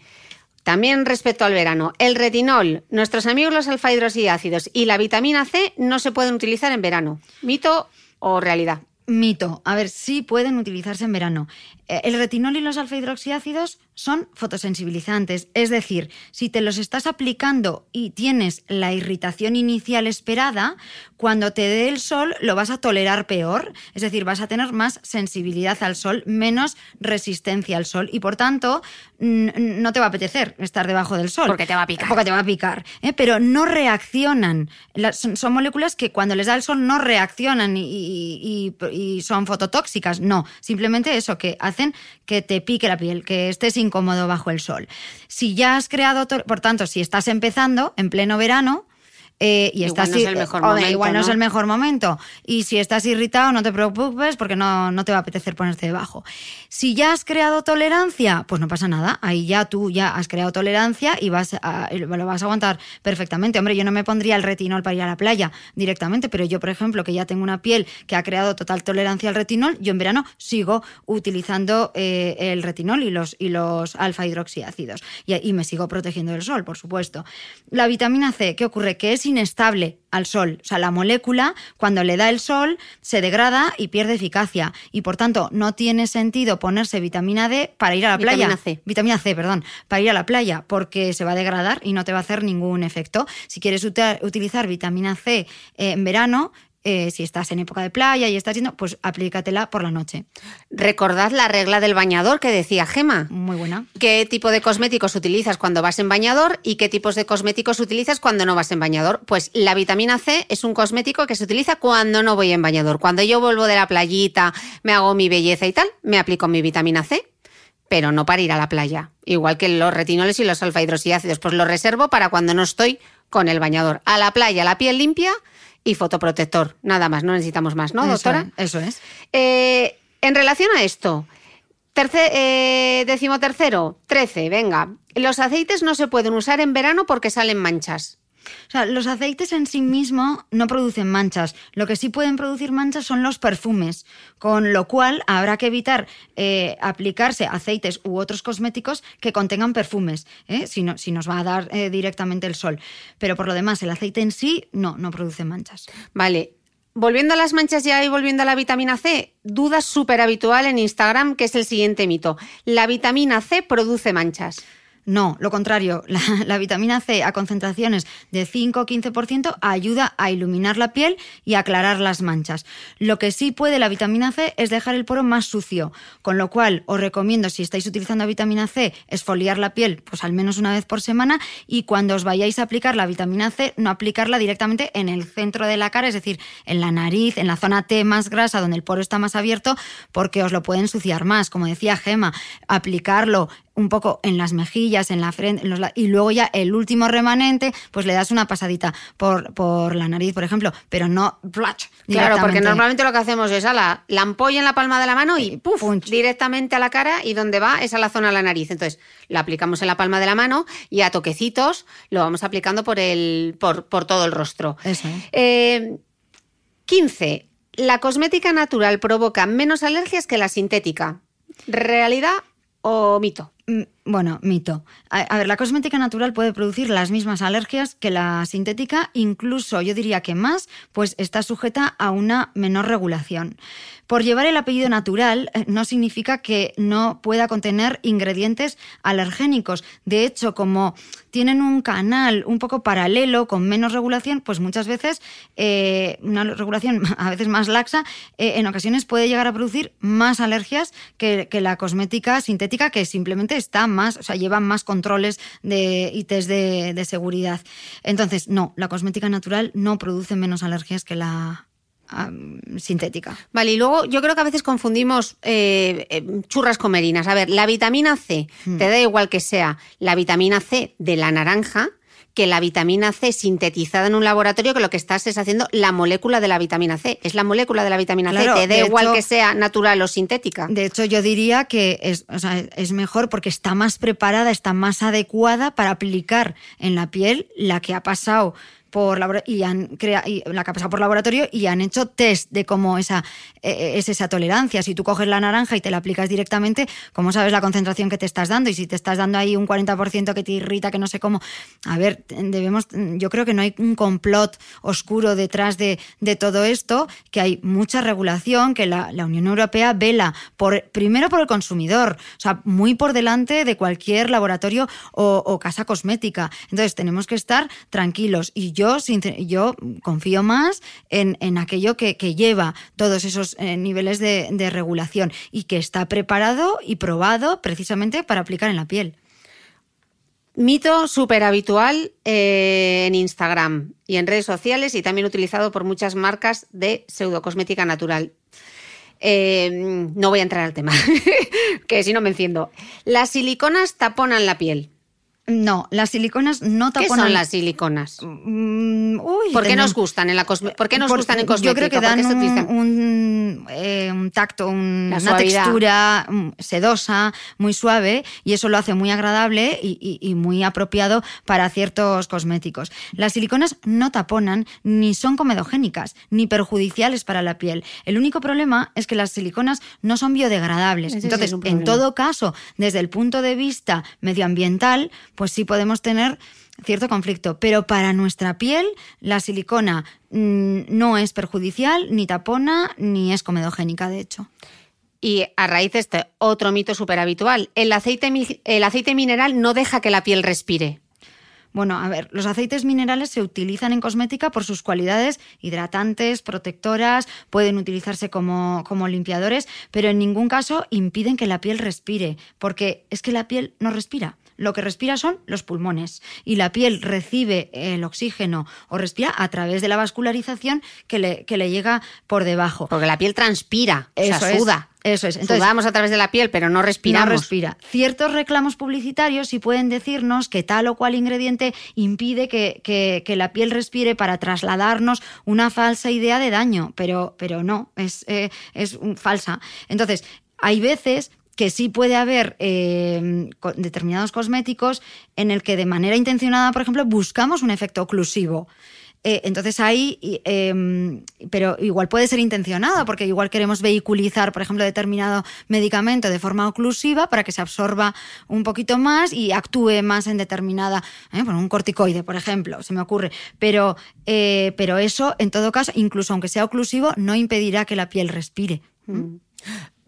También respecto al verano, el retinol, nuestros amigos los alfa hidroxiácidos y la vitamina C no se pueden utilizar en verano. ¿Mito o realidad? Mito. A ver, sí pueden utilizarse en verano. Eh, El retinol y los alfa hidroxiácidos son fotosensibilizantes, es decir, si te los estás aplicando y tienes la irritación inicial esperada, cuando te dé el sol lo vas a tolerar peor, es decir, vas a tener más sensibilidad al sol, menos resistencia al sol y por tanto no te va a apetecer estar debajo del sol. Porque te va a picar. Porque te va a picar, ¿eh? pero no reaccionan. Son, moléculas que cuando les da el sol no reaccionan y, y- son fototóxicas, no, simplemente eso, que hacen que te pique la piel, que estés incómodo bajo el sol. Si ya has creado, por tanto, si estás empezando en pleno verano, eh, y Igual estás no es el mejor eh, hombre, momento, igual no, es el mejor momento. Y si estás irritado, no te preocupes porque no, no te va a apetecer ponerte debajo. Si ya has creado tolerancia, pues no pasa nada. Ahí ya tú ya has creado tolerancia y vas a, y lo vas a aguantar perfectamente. Hombre, yo no me pondría el retinol para ir a la playa directamente, pero yo, por ejemplo, que ya tengo una piel que ha creado total tolerancia al retinol, yo en verano sigo utilizando eh, el retinol y los, y los alfa hidroxiácidos. Y, y me sigo protegiendo del sol, por supuesto. La vitamina C, ¿qué ocurre? Que es inestable al sol. O sea, la molécula, cuando le da el sol, se degrada y pierde eficacia. Y por tanto, no tiene sentido ponerse vitamina D para ir a la Vitamina playa. C. Vitamina C, perdón, para ir a la playa, porque se va a degradar y no te va a hacer ningún efecto. Si quieres utilizar vitamina C eh, en verano, eh, si estás en época de playa y estás yendo, pues aplícatela por la noche. Recordad la regla del bañador que decía Gema. Muy buena. ¿Qué tipo de cosméticos utilizas cuando vas en bañador y qué tipos de cosméticos utilizas cuando no vas en bañador? Pues la vitamina C es un cosmético que se utiliza cuando no voy en bañador. Cuando yo vuelvo de la playita, me hago mi belleza y tal, me aplico mi vitamina C, pero no para ir a la playa. Igual que los retinoles y los alfa hidroxiácidos, pues los reservo para cuando no estoy con el bañador. A la playa, la piel limpia y fotoprotector. Nada más, no necesitamos más, ¿no, Eso doctora? es, Eso es. Eh, en relación a esto, terce- eh, decimotercero, 13, venga. Los aceites no se pueden usar en verano porque salen manchas. O sea, los aceites en sí mismos no producen manchas. Lo que sí pueden producir manchas son los perfumes, con lo cual habrá que evitar eh, aplicarse aceites u otros cosméticos que contengan perfumes, ¿eh? si, no- si nos va a dar eh, directamente el sol. Pero por lo demás, el aceite en sí no, no produce manchas. Vale. Volviendo a las manchas ya y volviendo a la vitamina C, duda súper habitual en Instagram, que es el siguiente mito. La vitamina C produce manchas. No, lo contrario, la, vitamina C a concentraciones de 5 o 15% ayuda a iluminar la piel y aclarar las manchas. Lo que sí puede la vitamina C es dejar el poro más sucio, con lo cual os recomiendo, si estáis utilizando vitamina C, esfoliar la piel pues al menos una vez por semana y cuando os vayáis a aplicar la vitamina C, no aplicarla directamente en el centro de la cara, es decir, en la nariz, en la zona T más grasa, donde el poro está más abierto, porque os lo puede ensuciar más. Como decía Gema, aplicarlo un poco en las mejillas, en la frente, en los la- y luego ya el último remanente, pues le das una pasadita por, por la nariz, por ejemplo, pero no plach, Claro, porque normalmente lo que hacemos es a la, la ampolla en la palma de la mano y ¡puf! punch. directamente a la cara y donde va es a la zona de la nariz. Entonces, lo aplicamos en la palma de la mano y a toquecitos lo vamos aplicando por, el, por, por todo el rostro. Eso es. Eh, 15. La cosmética natural provoca menos alergias que la sintética. ¿Realidad o mito? Mm, Bueno, mito. A, ver, la cosmética natural puede producir las mismas alergias que la sintética, incluso yo diría que más, pues está sujeta a una menor regulación. Por llevar el apellido natural eh, no significa que no pueda contener ingredientes alergénicos. De hecho, como tienen un canal un poco paralelo con menos regulación, pues muchas veces eh, una regulación a veces más laxa, eh, en ocasiones puede llegar a producir más alergias que la cosmética sintética que simplemente está más, o sea, lleva más controles de, y test de, de seguridad. Entonces, no, la cosmética natural no produce menos alergias que la sintética. Vale, y luego yo creo que a veces confundimos eh, eh, churras con merinas. A ver, la vitamina C, te da igual que sea la vitamina C de la naranja que la vitamina C sintetizada en un laboratorio, que lo que estás es haciendo la molécula de la vitamina C. Es la molécula de la vitamina Claro, C. Te da igual hecho- que sea natural o sintética. De hecho, yo diría que es, o sea, es mejor porque está más preparada, está más adecuada para aplicar en la piel la que ha pasado por y han creado la que por laboratorio y han hecho test de cómo esa e, es esa tolerancia. Si tú coges la naranja y te la aplicas directamente, ¿cómo sabes la concentración que te estás dando? Y si te estás dando ahí un 40% que te irrita, que no sé cómo. A ver, debemos, yo creo que no hay un complot oscuro detrás de, todo esto, que hay mucha regulación, que la, Unión Europea vela por primero por el consumidor, o sea, muy por delante de cualquier laboratorio o, casa cosmética. Entonces tenemos que estar tranquilos. Y yo, confío más en, aquello que, lleva todos esos eh, niveles de, de regulación y que está preparado y probado precisamente para aplicar en la piel. Mito súper habitual eh, en Instagram y en redes sociales y también utilizado por muchas marcas de pseudocosmética natural. Eh, no voy a entrar al tema, que si no me enciendo. Las siliconas taponan la piel. No, las siliconas no taponan. ¿Qué son las siliconas? Mm, ¿Por qué nos gustan en la ¿Por qué nos gustan en cosmética? Yo creo que dan un, eh, un, tacto, una textura mm, sedosa, muy suave, y eso lo hace muy agradable y, muy apropiado para ciertos cosméticos. Las siliconas no taponan, ni son comedogénicas, ni perjudiciales para la piel. El único problema es que las siliconas no son biodegradables. Entonces, en todo caso, desde el punto de vista medioambiental, pues sí podemos tener cierto conflicto. Pero para nuestra piel, la silicona mm, no es perjudicial, ni tapona, ni es comedogénica, de hecho. Y a raíz de este otro mito súper habitual, el aceite, el aceite mineral no deja que la piel respire. Bueno, a ver, los aceites minerales se utilizan en cosmética por sus cualidades hidratantes, protectoras, pueden utilizarse como, como limpiadores, pero en ningún caso impiden que la piel respire, porque es que la piel no respira lo que respira son los pulmones y la piel recibe el oxígeno o respira a través de la vascularización que le, que le llega por debajo. Porque la piel transpira, Eso o suda. Eso es. Entonces, Sudamos a través de la piel, pero no respiramos. No respira. Ciertos reclamos publicitarios sí pueden decirnos que tal o cual ingrediente impide que, que, la piel respire para trasladarnos una falsa idea de daño, pero, pero no, es, eh, es falsa. Entonces, hay veces que sí puede haber eh, determinados cosméticos en el que de manera intencionada, por ejemplo, buscamos un efecto oclusivo. Eh, entonces ahí, em, pero igual puede ser intencionada, porque igual queremos vehiculizar, por ejemplo, determinado medicamento de forma oclusiva para que se absorba un poquito más y actúe más en determinada, eh, un corticoide, por ejemplo, se me ocurre. Pero, pero eso, en todo caso, incluso aunque sea oclusivo, no impedirá que la piel respire. Mm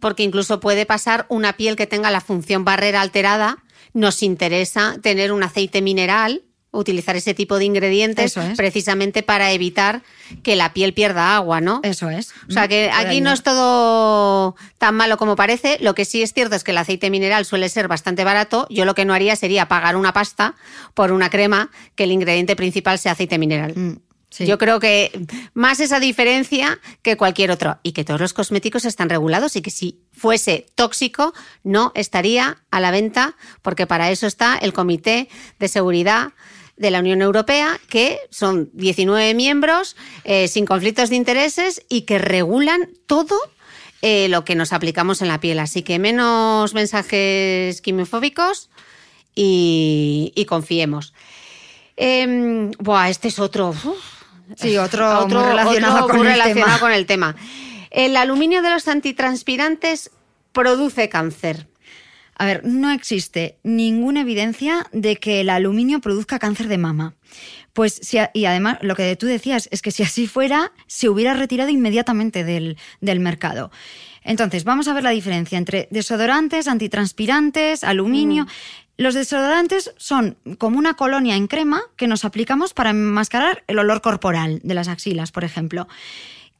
porque incluso puede pasar una piel que tenga la función barrera alterada. Nos interesa tener un aceite mineral, utilizar ese tipo de ingredientes precisamente para evitar que la piel pierda agua, ¿no? Eso es. O sea que aquí no es todo tan malo como parece. Lo que sí es cierto es que el aceite mineral suele ser bastante barato. Yo lo que no haría sería pagar una pasta por una crema que el ingrediente principal sea aceite mineral. Mm. Yo creo que más esa diferencia que cualquier otro. Y que todos los cosméticos están regulados y que si fuese tóxico no estaría a la venta, porque para eso está el Comité de Seguridad de la Unión Europea, que son 19 miembros eh, sin conflictos de intereses y que regulan todo eh, lo que nos aplicamos en la piel. Así que menos mensajes quimofóbicos y, confiemos. Eh, buah, este es otro. Sí, otro, relacionado, con, el tema. El aluminio de los antitranspirantes produce cáncer. A ver, no existe ninguna evidencia de que el aluminio produzca cáncer de mama. Pues si, y además lo que tú decías es que si así fuera, se hubiera retirado inmediatamente del, mercado. Entonces, vamos a ver la diferencia entre desodorantes, antitranspirantes, aluminio. Mm. Los desodorantes son como una colonia en crema que nos aplicamos para enmascarar el olor corporal de las axilas, por ejemplo.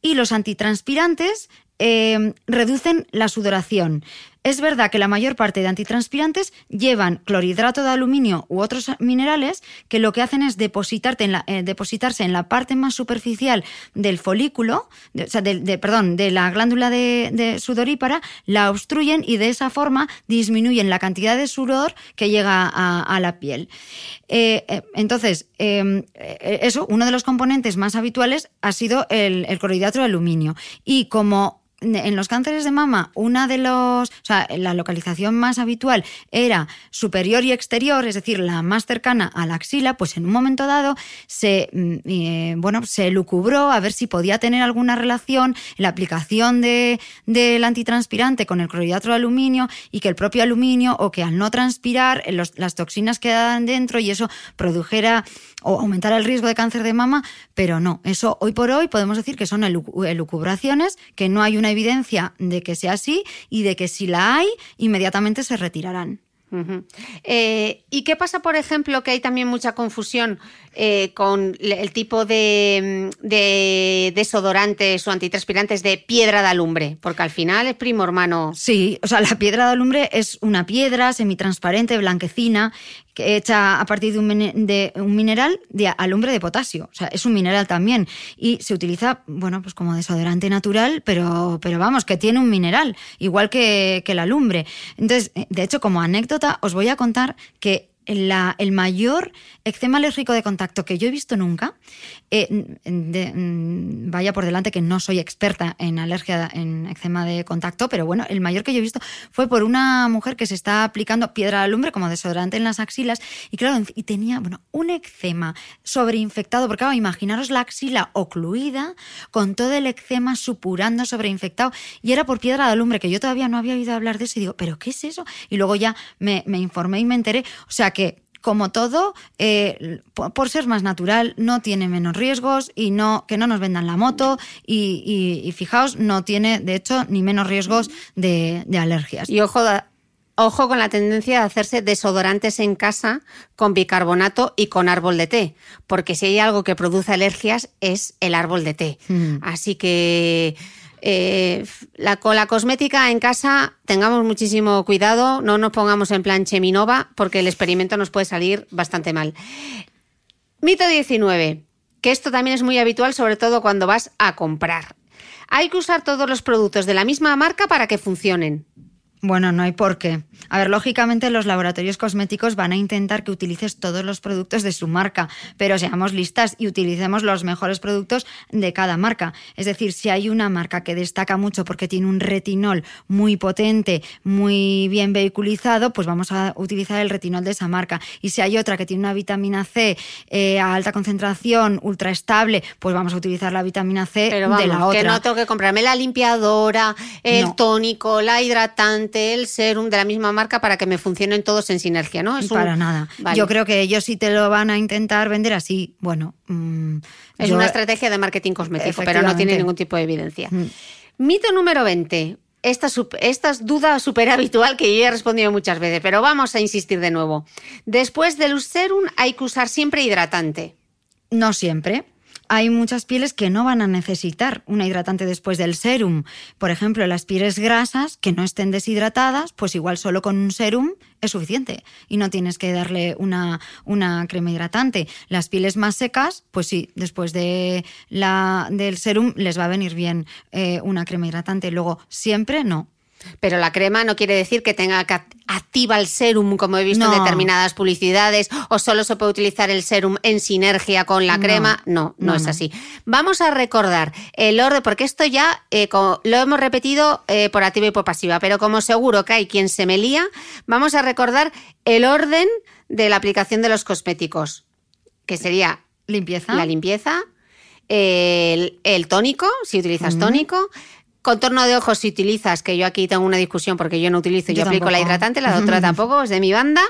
Y los antitranspirantes eh, reducen la sudoración. Es verdad que la mayor parte de antitranspirantes llevan clorhidrato de aluminio u otros minerales que lo que hacen es eh, depositarse en la parte más superficial del folículo, de, o sea, perdón, de la glándula de, sudorípara, la obstruyen y de esa forma disminuyen la cantidad de sudor que llega a, la piel. Eh, eh, entonces, em, eso, uno de los componentes más habituales ha sido el, el clorhidrato de aluminio. Y como en los cánceres de mama, una de los, o sea, la localización más habitual era superior y exterior, es decir, la más cercana a la axila, pues en un momento dado se, mm, eh, bueno, se lucubró a ver si podía tener alguna relación la aplicación del de, antitranspirante con el clorhidrato de aluminio y que el propio aluminio o que al no transpirar eh, las toxinas quedaran dentro y eso produjera o aumentara el riesgo de cáncer de mama, pero no, eso hoy por hoy podemos decir que son elucubraciones, que no hay una evidencia de que sea así y de que si la hay, inmediatamente se retirarán. Eh, ¿Y qué pasa, por ejemplo, que hay también mucha confusión eh, con el tipo de, de, desodorantes o antitranspirantes de piedra de alumbre? Porque al final es primo hermano. Sí, o sea, la piedra de alumbre es una piedra semitransparente, blanquecina, hecha a partir de un, mineral de alumbre de potasio. O sea, es un mineral también. Y se utiliza, bueno, pues como desodorante natural, pero, pero vamos, que tiene un mineral, igual que, que la alumbre. Entonces, eh, de hecho, como anécdota, os voy a contar que el mayor eczema alérgico de contacto que yo he visto nunca, eh, vaya por delante que no soy experta en alergia en eczema de contacto, pero bueno, el mayor que yo he visto fue por una mujer que se está aplicando piedra de alumbre como desodorante en las axilas y claro, y tenía, bueno, un eczema sobreinfectado, porque claro, imaginaros la axila ocluida con todo el eczema supurando sobreinfectado y era por piedra de alumbre, que yo todavía no había oído hablar de eso y digo, ¿pero qué es eso? Y luego ya me, me informé y me enteré, o sea que como todo, eh, por ser más natural, no tiene menos riesgos y no que no nos vendan la moto y, fijaos, no tiene, de hecho, ni menos riesgos de, alergias. Y ojo, ojo con la tendencia de hacerse desodorantes en casa con bicarbonato y con árbol de té, porque si hay algo que produce alergias es el árbol de té. Mm. Así que eh, la, con la cosmética en casa tengamos muchísimo cuidado, no nos pongamos en plan cheminova porque el experimento nos puede salir bastante mal. Mito 19, que esto también es muy habitual, sobre todo cuando vas a comprar. Hay que usar todos los productos de la misma marca para que funcionen. Bueno, no hay por qué. A ver, lógicamente los laboratorios cosméticos van a intentar que utilices todos los productos de su marca, pero seamos listas y utilicemos los mejores productos de cada marca. Es decir, si hay una marca que destaca mucho porque tiene un retinol muy potente, muy bien vehiculizado, pues vamos a utilizar el retinol de esa marca. Y si hay otra que tiene una vitamina C eh, a alta concentración, ultra estable, pues vamos a utilizar la vitamina C de la otra. Que no tengo que comprarme la limpiadora, el tónico, la hidratante el serum de la misma marca para que me funcionen todos en sinergia, ¿no? Es para nada. Yo creo que ellos sí te lo van a intentar vender así. Bueno, mm, es una estrategia de marketing cosmético, pero no tiene ningún tipo de evidencia. Mm. Mito número 20. Esta, esta duda súper habitual que yo he respondido muchas veces, pero vamos a insistir de nuevo. Después del serum hay que usar siempre hidratante. No siempre hay muchas pieles que no van a necesitar una hidratante después del serum. Por ejemplo, las pieles grasas que no estén deshidratadas, pues igual solo con un serum es suficiente y no tienes que darle una, una crema hidratante. Las pieles más secas, pues sí, después de la, del serum les va a venir bien eh, una crema hidratante. Luego, siempre no. Pero la crema no quiere decir que tenga que activa el serum, como he visto en determinadas publicidades, o solo se puede utilizar el serum en sinergia con la crema. No, no, es así. Vamos a recordar el orden, porque esto ya eh, lo hemos repetido eh, por activa y por pasiva, pero como seguro que hay quien se me lía, vamos a recordar el orden de la aplicación de los cosméticos, que sería limpieza. la limpieza, el, tónico, si utilizas tónico, Contorno de ojos si utilizas, que yo aquí tengo una discusión porque yo no utilizo, yo, aplico la hidratante, la doctora tampoco, es de mi banda.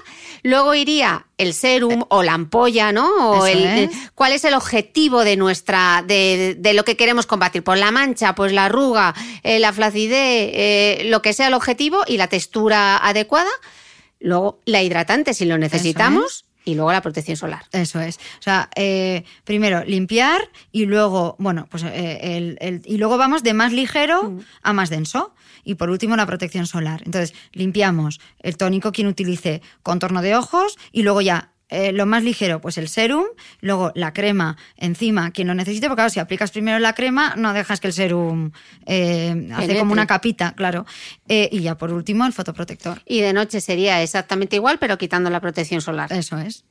Luego iría el serum o la ampolla, ¿no? O el, ¿Cuál es el objetivo de nuestra, de, lo que queremos combatir? Pues la mancha, pues la arruga, eh, la flacidez, eh, lo que sea el objetivo y la textura adecuada. Luego la hidratante si lo necesitamos y luego la protección solar. Eso es. O sea, eh, primero limpiar y luego, bueno, pues eh, el, y luego vamos de más ligero mm. a más denso. Y por último, la protección solar. Entonces, limpiamos el tónico, quien utilice contorno de ojos, y luego ya eh, lo más ligero, pues el serum, luego la crema encima, quien lo necesite, porque claro, si aplicas primero la crema, no dejas que el serum eh, hace como una capita, claro. Eh, y ya por último, el fotoprotector. Y de noche sería exactamente igual, pero quitando la protección solar. Eso es.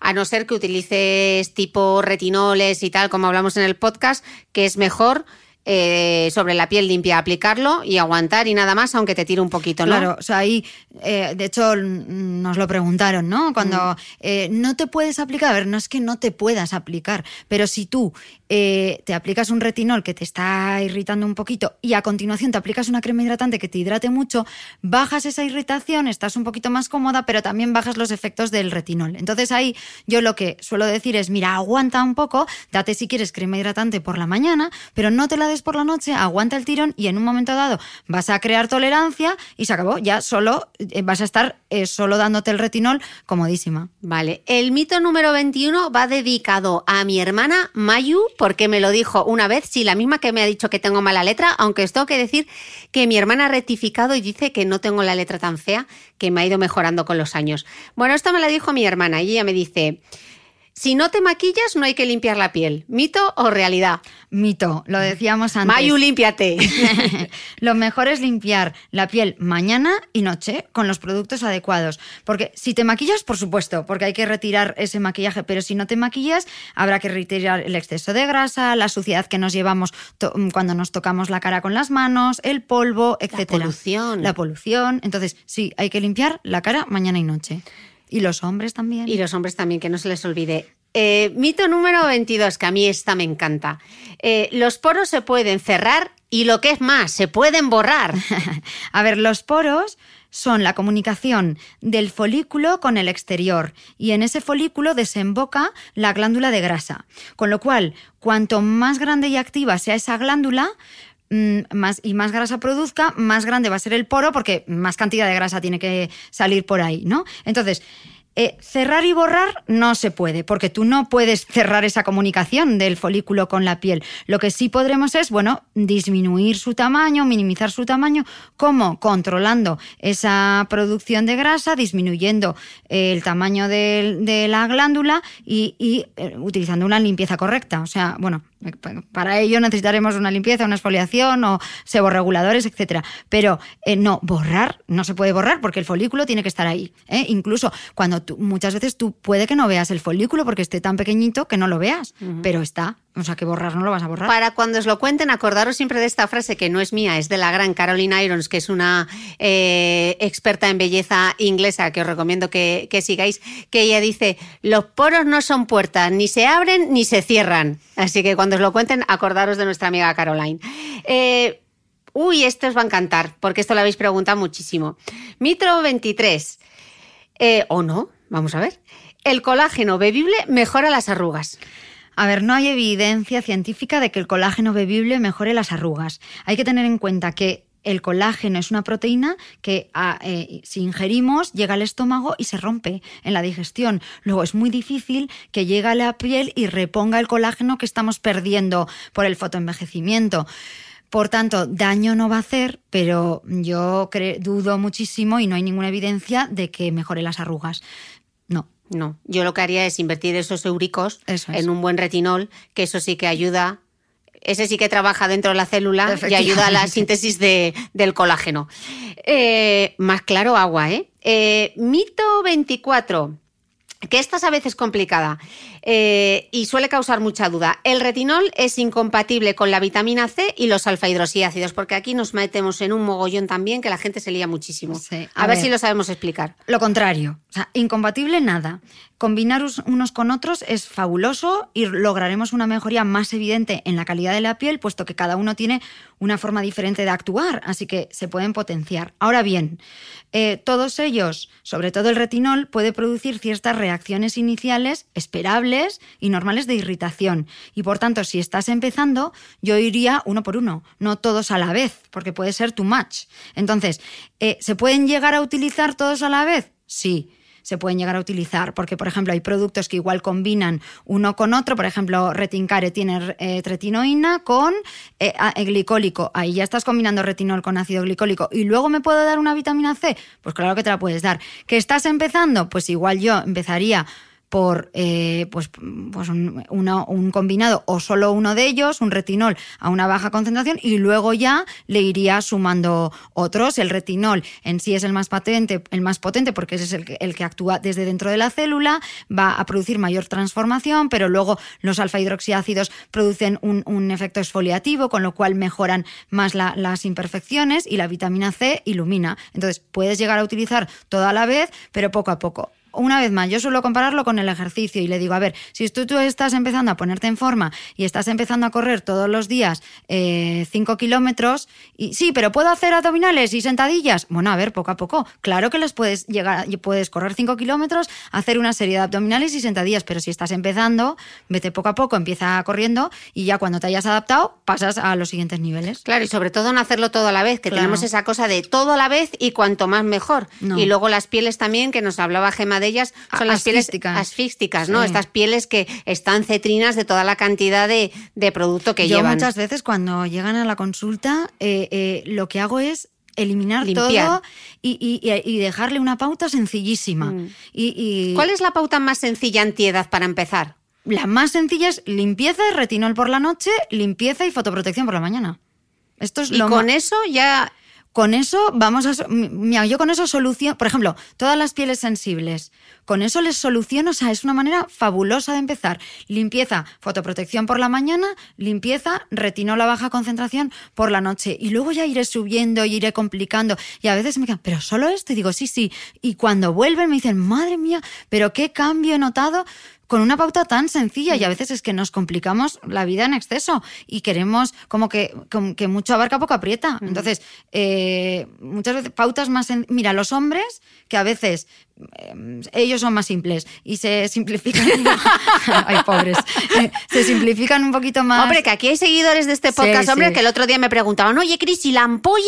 A no ser que utilices tipo retinoles y tal, como hablamos en el podcast, que es mejor eh, sobre la piel limpia, aplicarlo y aguantar y nada más, aunque te tire un poquito, ¿no? Claro, o sea, ahí, eh, de hecho, mm, nos lo preguntaron, ¿no? Cuando eh, no te puedes aplicar, a ver, no es que no te puedas aplicar, pero si tú te aplicas un retinol que te está irritando un poquito y a continuación te aplicas una crema hidratante que te hidrate mucho, bajas esa irritación, estás un poquito más cómoda, pero también bajas los efectos del retinol. Entonces ahí yo lo que suelo decir es, mira, aguanta un poco, date si quieres crema hidratante por la mañana, pero no te la por la noche, aguanta el tirón y en un momento dado vas a crear tolerancia y se acabó. Ya solo eh, vas a estar eh, solo dándote el retinol comodísima. Vale, el mito número 21 va dedicado a mi hermana Mayu, porque me lo dijo una vez, sí, la misma que me ha dicho que tengo mala letra, aunque os tengo que decir que mi hermana ha rectificado y dice que no tengo la letra tan fea, que me ha ido mejorando con los años. Bueno, esto me la dijo mi hermana y ella me dice, si no te maquillas no hay que limpiar la piel, mito o realidad. Mito, lo decíamos antes. Mayu, límpiate. Lo mejor es limpiar la piel mañana y noche con los productos adecuados. Porque si te maquillas, por supuesto, porque hay que retirar ese maquillaje, pero si no te maquillas, habrá que retirar el exceso de grasa, la suciedad que nos llevamos to- cuando nos tocamos la cara con las manos, el polvo, etc. polución. La polución. Entonces, sí, hay que limpiar la cara mañana y noche. Y los hombres también. Y los hombres también, que no se les olvide. Eh, mito número 22, que a mí esta me encanta. Eh, los poros se pueden cerrar y lo que es más, se pueden borrar. A ver, los poros son la comunicación del folículo con el exterior y en ese folículo desemboca la glándula de grasa. Con lo cual, cuanto más grande y activa sea esa glándula, más, y más grasa produzca, más grande va a ser el poro porque más cantidad de grasa tiene que salir por ahí, ¿no? Entonces, eh, cerrar y borrar no se puede, porque tú no puedes cerrar esa comunicación del folículo con la piel. Lo que sí podremos es, bueno, disminuir su tamaño, minimizar su tamaño, ¿cómo? Controlando esa producción de grasa, disminuyendo eh, el tamaño de, la glándula y, eh, utilizando una limpieza correcta. O sea, bueno, para ello necesitaremos una limpieza, una exfoliación o seborreguladores, etcétera. Pero eh, no, borrar, no se puede borrar porque el folículo tiene que estar ahí. ¿eh? Incluso cuando tú, muchas veces tú puede que no veas el folículo porque esté tan pequeñito que no lo veas, pero está. O sea, que borrar no lo vas a borrar. Para cuando os lo cuenten, acordaros siempre de esta frase que no es mía, es de la gran Caroline Irons, que es una eh, experta en belleza inglesa que os recomiendo que, que sigáis, que ella dice, los poros no son puertas, ni se abren ni se cierran. Así que cuando os lo cuenten, acordaros de nuestra amiga Caroline. Eh, uy, esto os va a encantar, porque esto lo habéis preguntado muchísimo. Mitro 23. Eh, ¿O no? Vamos a ver. El colágeno bebible mejora las arrugas. A ver, no hay evidencia científica de que el colágeno bebible mejore las arrugas. Hay que tener en cuenta que el colágeno es una proteína que ah, eh, si ingerimos llega al estómago y se rompe en la digestión. Luego es muy difícil que llegue a la piel y reponga el colágeno que estamos perdiendo por el fotoenvejecimiento. Por tanto, daño no va a hacer, pero yo dudo muchísimo y no hay ninguna evidencia de que mejore las arrugas. No. No, yo lo que haría es invertir esos euricos es. en un buen retinol, que eso sí que ayuda, ese sí que trabaja dentro de la célula y ayuda a la síntesis de- del colágeno. Eh, más claro, agua, ¿eh? Eh, Mito 24, que esta es a veces complicada eh, y suele causar mucha duda. El retinol es incompatible con la vitamina C y los alfa hidroxiácidos, porque aquí nos metemos en un mogollón también que la gente se lía muchísimo. Sí, a, a ver ver. si lo sabemos explicar. Lo contrario, o sea, incompatible nada. Combinar unos con otros es fabuloso y lograremos una mejoría más evidente en la calidad de la piel, puesto que cada uno tiene una forma diferente de actuar, así que se pueden potenciar. Ahora bien, eh, todos ellos, sobre todo el retinol, puede producir ciertas reacciones iniciales esperables y normales de irritación. Y por tanto, si estás empezando, yo iría uno por uno, no todos a la vez, porque puede ser too much. Entonces, eh, ¿se pueden llegar a utilizar todos a la vez? Sí se pueden llegar a utilizar, porque por ejemplo hay productos que igual combinan uno con otro, por ejemplo Retincare tiene eh, tretinoína con eh, eh, glicólico, ahí ya estás combinando retinol con ácido glicólico y luego me puedo dar una vitamina C, pues claro que te la puedes dar. ¿Que estás empezando? Pues igual yo empezaría por eh, pues, pues un, combinado o solo uno de ellos, un retinol a una baja concentración, y luego ya le iría sumando otros. El retinol en sí es el más patente, el más potente, porque ese es el que, actúa desde dentro de la célula, va a producir mayor transformación, pero luego los alfa hidroxiácidos producen un, efecto exfoliativo, con lo cual mejoran más la- las imperfecciones y la vitamina C ilumina. Entonces, puedes llegar a utilizar toda a la vez, pero poco a poco. Una vez más, yo suelo compararlo con el ejercicio y le digo, a ver, si tú, tú estás empezando a ponerte en forma y estás empezando a correr todos los días 5 kilómetros, y sí, pero puedo hacer abdominales y sentadillas. Bueno, a ver, poco a poco. Claro que las puedes llegar, puedes correr 5 kilómetros, hacer una serie de abdominales y sentadillas, pero si estás empezando, vete poco a poco, empieza corriendo y ya cuando te hayas adaptado, pasas a los siguientes niveles. Claro, y sobre todo no hacerlo todo a la vez, que Claro. tenemos esa cosa de todo a la vez y cuanto más mejor. No. Y luego las pieles también, que nos hablaba Gema de ellas, son las pieles asfísticas. ¿no? Sí. Estas pieles que están cetrinas de toda la cantidad de, de producto que Yo llevan. muchas veces cuando llegan a la consulta, eh, eh, lo que hago es eliminar Limpiar. todo y, y- y- y dejarle una pauta sencillísima. Mm. Y, ¿Cuál es la pauta más sencilla antiedad para empezar? la más sencilla es limpieza y retinol por la noche, limpieza y fotoprotección por la mañana. Esto es Y lo con eso ya con eso vamos a... Mira, yo con eso soluciono... Por ejemplo, todas las pieles sensibles. Con eso les soluciono, o sea, es una manera fabulosa de empezar. Limpieza, fotoprotección por la mañana, limpieza, retinol a baja concentración por la noche. Y luego ya iré subiendo y iré complicando. Y a veces me quedan, ¿pero solo esto? Y digo, sí, sí. Y cuando vuelven me dicen, madre mía, ¿pero qué cambio he notado? Con una pauta tan sencilla y a veces es que nos complicamos la vida en exceso y queremos como que, como que mucho abarca poco aprieta. Entonces, eh, muchas veces pautas más... sen- Mira, los hombres que a veces ellos son más simples y se simplifican... Ay, pobres. Se simplifican un poquito más... Hombre, que aquí hay seguidores de este Sí, podcast, hombre, sí. que el otro día me preguntaban, oye, Cris, ¿y la ampolla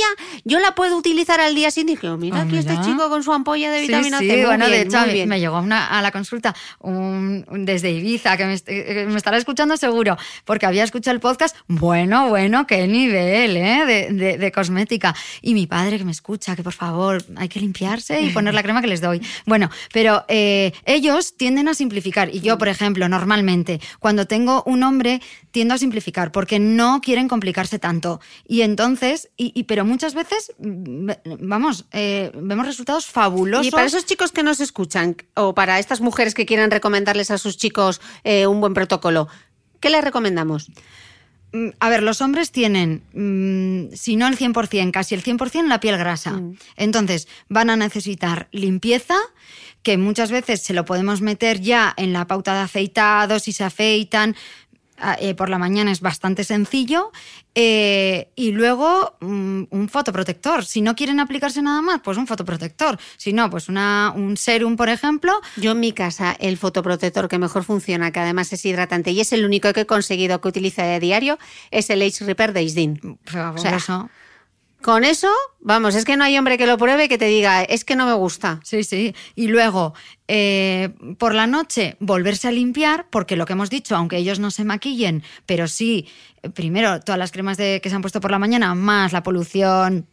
yo la puedo utilizar al día siguiente? Dije, mira, Ah, aquí este chico con su ampolla de vitamina sí, C. sí, Muy bueno, bien, de hecho, muy bien. me llegó una- a la consulta un- un- desde Ibiza, que me, est- eh, me estará escuchando seguro, porque había escuchado el podcast. Bueno, bueno, qué nivel ¿eh? de, de- de cosmética. Y mi padre que me escucha, que por favor, hay que limpiarse y poner la crema que les doy. Bueno, pero eh, ellos tienden a simplificar. Y yo, por ejemplo, normalmente, cuando tengo un hombre, tiendo a simplificar, porque no quieren complicarse tanto. Y entonces, y, pero muchas veces, mm, vamos, eh, vemos resultados fabulosos. Y para esos chicos que nos escuchan, o para estas mujeres que quieran recomendarles a sus chicos eh, un buen protocolo, ¿qué les recomendamos? Mm, A ver, los hombres tienen, mm, si no el 100%, casi el 100% la piel grasa. Entonces, van a necesitar limpieza, que muchas veces se lo podemos meter ya en la pauta de afeitado, si se afeitan. Ah, eh, por la mañana es bastante sencillo. eh, y luego mm, un fotoprotector. Si no quieren aplicarse nada más, pues un fotoprotector. Si no, pues una, un serum, por ejemplo. Yo en mi casa, el fotoprotector que mejor funciona, que además es hidratante y es el único que he conseguido que utilice de diario, es el Age Repair de Isdin. Fabuloso. Con eso, vamos, es que no hay hombre que lo pruebe que te diga, es que no me gusta. Sí, sí. Y luego, eh, por la noche, volverse a limpiar, porque lo que hemos dicho, aunque ellos no se maquillen, pero sí, eh, primero, todas las cremas de, que se han puesto por la mañana, más la polución.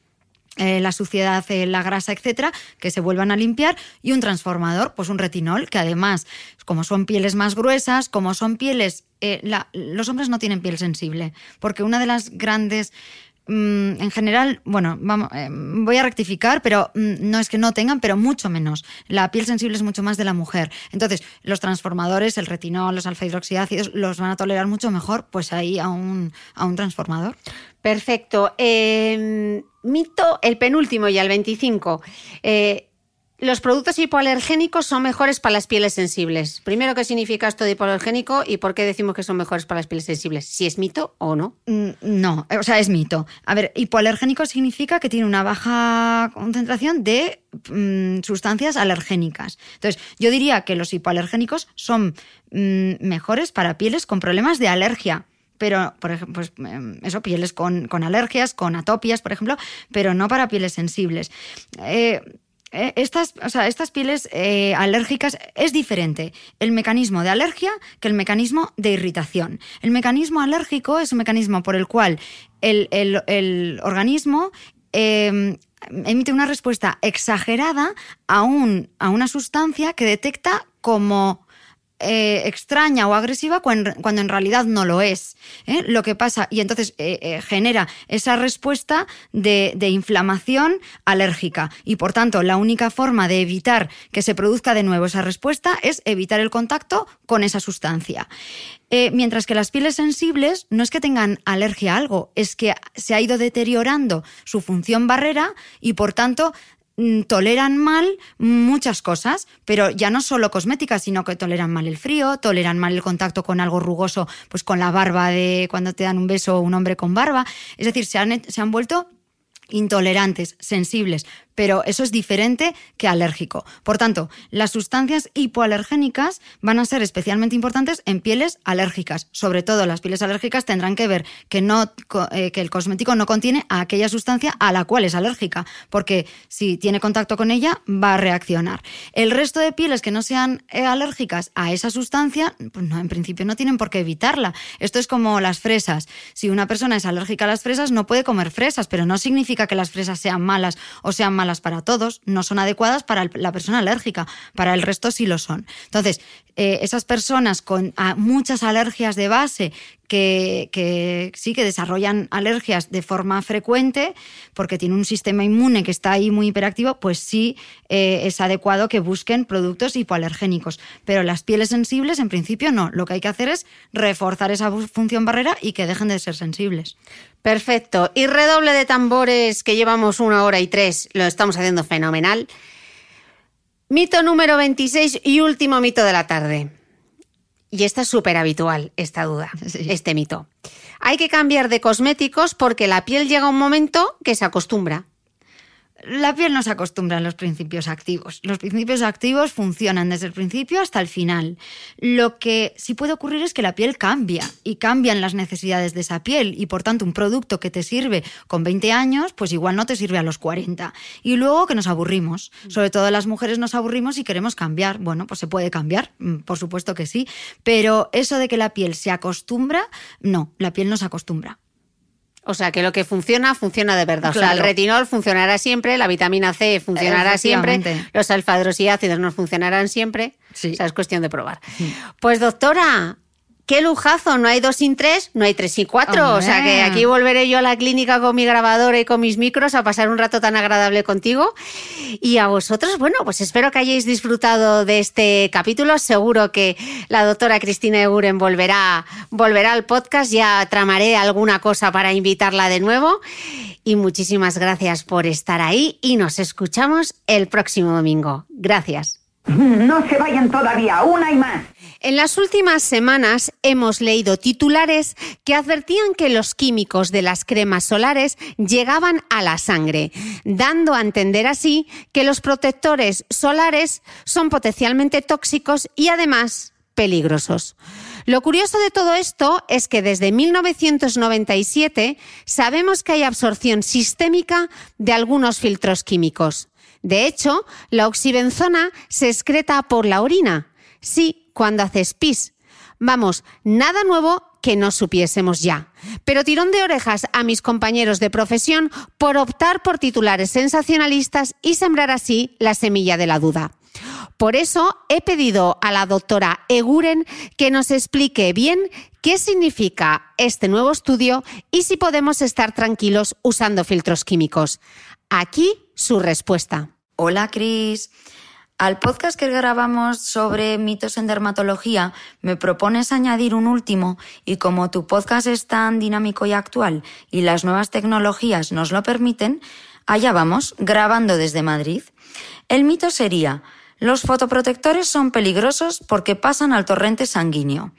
eh, la suciedad, la grasa, etcétera, que se vuelvan a limpiar y un transformador, pues un retinol, que además, como son pieles más gruesas, como son pieles, los hombres no tienen piel sensible, porque una de las grandes Mm, en general, bueno, eh, voy a rectificar, pero mm, no es que no tengan, pero mucho menos. La piel sensible es mucho más de la mujer. Entonces, los transformadores, el retinol, los alfa hidroxiácidos, los van a tolerar mucho mejor, pues ahí a un, a un transformador. Perfecto. Eh, mito, el penúltimo ya, el 25. Eh, los productos hipoalergénicos son mejores para las pieles sensibles. Primero, ¿qué significa esto de hipoalergénico y por qué decimos que son mejores para las pieles sensibles? Si es mito o no. Mm, No, eh, o sea, es mito. A ver, hipoalergénico significa que tiene una baja concentración de mm, sustancias alergénicas. Entonces, yo diría que los hipoalergénicos son mm, mejores para pieles con problemas de alergia. Pero, por ejemplo, pues, eso, pieles con, con alergias, con atopias, por ejemplo, pero no para pieles sensibles. Eh, eh, Estas, o sea, estas pieles eh, alérgicas es diferente el mecanismo de alergia que el mecanismo de irritación. El mecanismo alérgico es un mecanismo por el cual el, el- el organismo eh, emite una respuesta exagerada a, un, a una sustancia que detecta como eh, extraña o agresiva cuando, en realidad no lo es. ¿eh? Lo que pasa, y entonces eh, genera esa respuesta de, de, inflamación alérgica. Y por tanto, la única forma de evitar que se produzca de nuevo esa respuesta es evitar el contacto con esa sustancia. mientras que las pieles sensibles no es que tengan alergia a algo, es que se ha ido deteriorando su función barrera y por tanto toleran mal muchas cosas, pero ya no solo cosméticas, sino que toleran mal el frío, toleran mal el contacto con algo rugoso, pues con la barba de cuando te dan un beso un hombre con barba. Es decir, se han, se han vuelto intolerantes, sensibles, pero eso es diferente que alérgico. Por tanto, las sustancias hipoalergénicas van a ser especialmente importantes en pieles alérgicas. Sobre todo las pieles alérgicas tendrán que ver que, no, eh, que el cosmético no contiene aquella sustancia a la cual es alérgica, porque si tiene contacto con ella va a reaccionar. El resto de pieles que no sean eh, alérgicas a esa sustancia, pues no, en principio no tienen por qué evitarla. Esto es como las fresas. Si una persona es alérgica a las fresas, no puede comer fresas, pero no significa que las fresas sean malas o sean malas para todos, no son adecuadas para la persona alérgica, para el resto sí lo son. Entonces, eh, esas personas con muchas alergias de base que, sí que desarrollan alergias de forma frecuente porque tienen un sistema inmune que está ahí muy hiperactivo, pues sí eh, es adecuado que busquen productos hipoalergénicos. Pero las pieles sensibles, en principio, no. Lo que hay que hacer es reforzar esa función barrera y que dejen de ser sensibles. Perfecto. Y redoble de tambores que llevamos una hora y tres, lo estamos haciendo fenomenal. Mito número 26 y último mito de la tarde. Y esta es súper habitual, esta duda, este mito. Hay que cambiar de cosméticos porque la piel llega a un momento que se acostumbra. La piel no se acostumbra a los principios activos. Los principios activos funcionan desde el principio hasta el final. Lo que sí puede ocurrir es que la piel cambia y cambian las necesidades de esa piel y por tanto un producto que te sirve con 20 años, pues igual no te sirve a los 40. Y luego que nos aburrimos. Sobre todo las mujeres nos aburrimos y queremos cambiar. Bueno, pues se puede cambiar, mm, por supuesto que sí. Pero eso de que la piel se acostumbra, no, la piel no se acostumbra. O sea, que lo que funciona, funciona de verdad. O sea, el retinol funcionará siempre, la vitamina C funcionará siempre, los alfa hidroxiácidos no funcionarán siempre. Sí. O sea, es cuestión de probar. Pues doctora, qué lujazo, no hay dos sin tres, no hay tres sin cuatro. O sea que aquí volveré yo a la clínica con mi grabadora y con mis micros a pasar un rato tan agradable contigo. Y a vosotros, bueno, pues espero que hayáis disfrutado de este capítulo. Seguro que la doctora Cristina Eguren volverá, volverá al podcast. Ya tramaré alguna cosa para invitarla de nuevo. Y muchísimas gracias por estar ahí y nos escuchamos el próximo domingo. Gracias. No se vayan todavía, una y más. En las últimas semanas hemos leído titulares que advertían que los químicos de las cremas solares llegaban a la sangre, dando a entender así que los protectores solares son potencialmente tóxicos y además peligrosos. Lo curioso de todo esto es que desde 1997 sabemos que hay absorción sistémica de algunos filtros químicos. De hecho, la oxibenzona se excreta por la orina. Sí, cuando haces pis. Vamos, nada nuevo que no supiésemos ya. Pero tirón de orejas a mis compañeros de profesión por optar por titulares sensacionalistas y sembrar así la semilla de la duda. Por eso he pedido a la doctora Eguren que nos explique bien qué significa este nuevo estudio y si podemos estar tranquilos usando filtros químicos. Aquí su respuesta. Hola, Cris. Al podcast que grabamos sobre mitos en dermatología, me propones añadir un último y como tu podcast es tan dinámico y actual y las nuevas tecnologías nos lo permiten, allá vamos, grabando desde Madrid. El mito sería, los fotoprotectores son peligrosos porque pasan al torrente sanguíneo.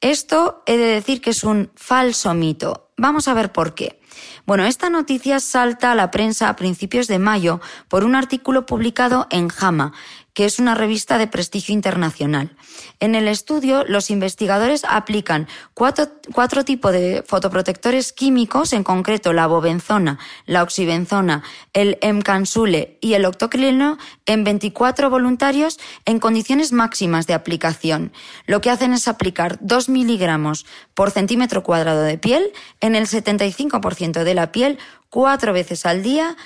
Esto he de decir que es un falso mito. Vamos a ver por qué. Bueno, esta noticia salta a la prensa a principios de mayo por un artículo publicado en JAMA, que es una revista de prestigio internacional. En el estudio, los investigadores aplican cuatro, tipos de fotoprotectores químicos, en concreto la bobenzona, la oxibenzona, el emcansule y el octoclino, en 24 voluntarios en condiciones máximas de aplicación. Lo que hacen es aplicar 2 miligramos por centímetro cuadrado de piel en el 75% de la piel cuatro veces al día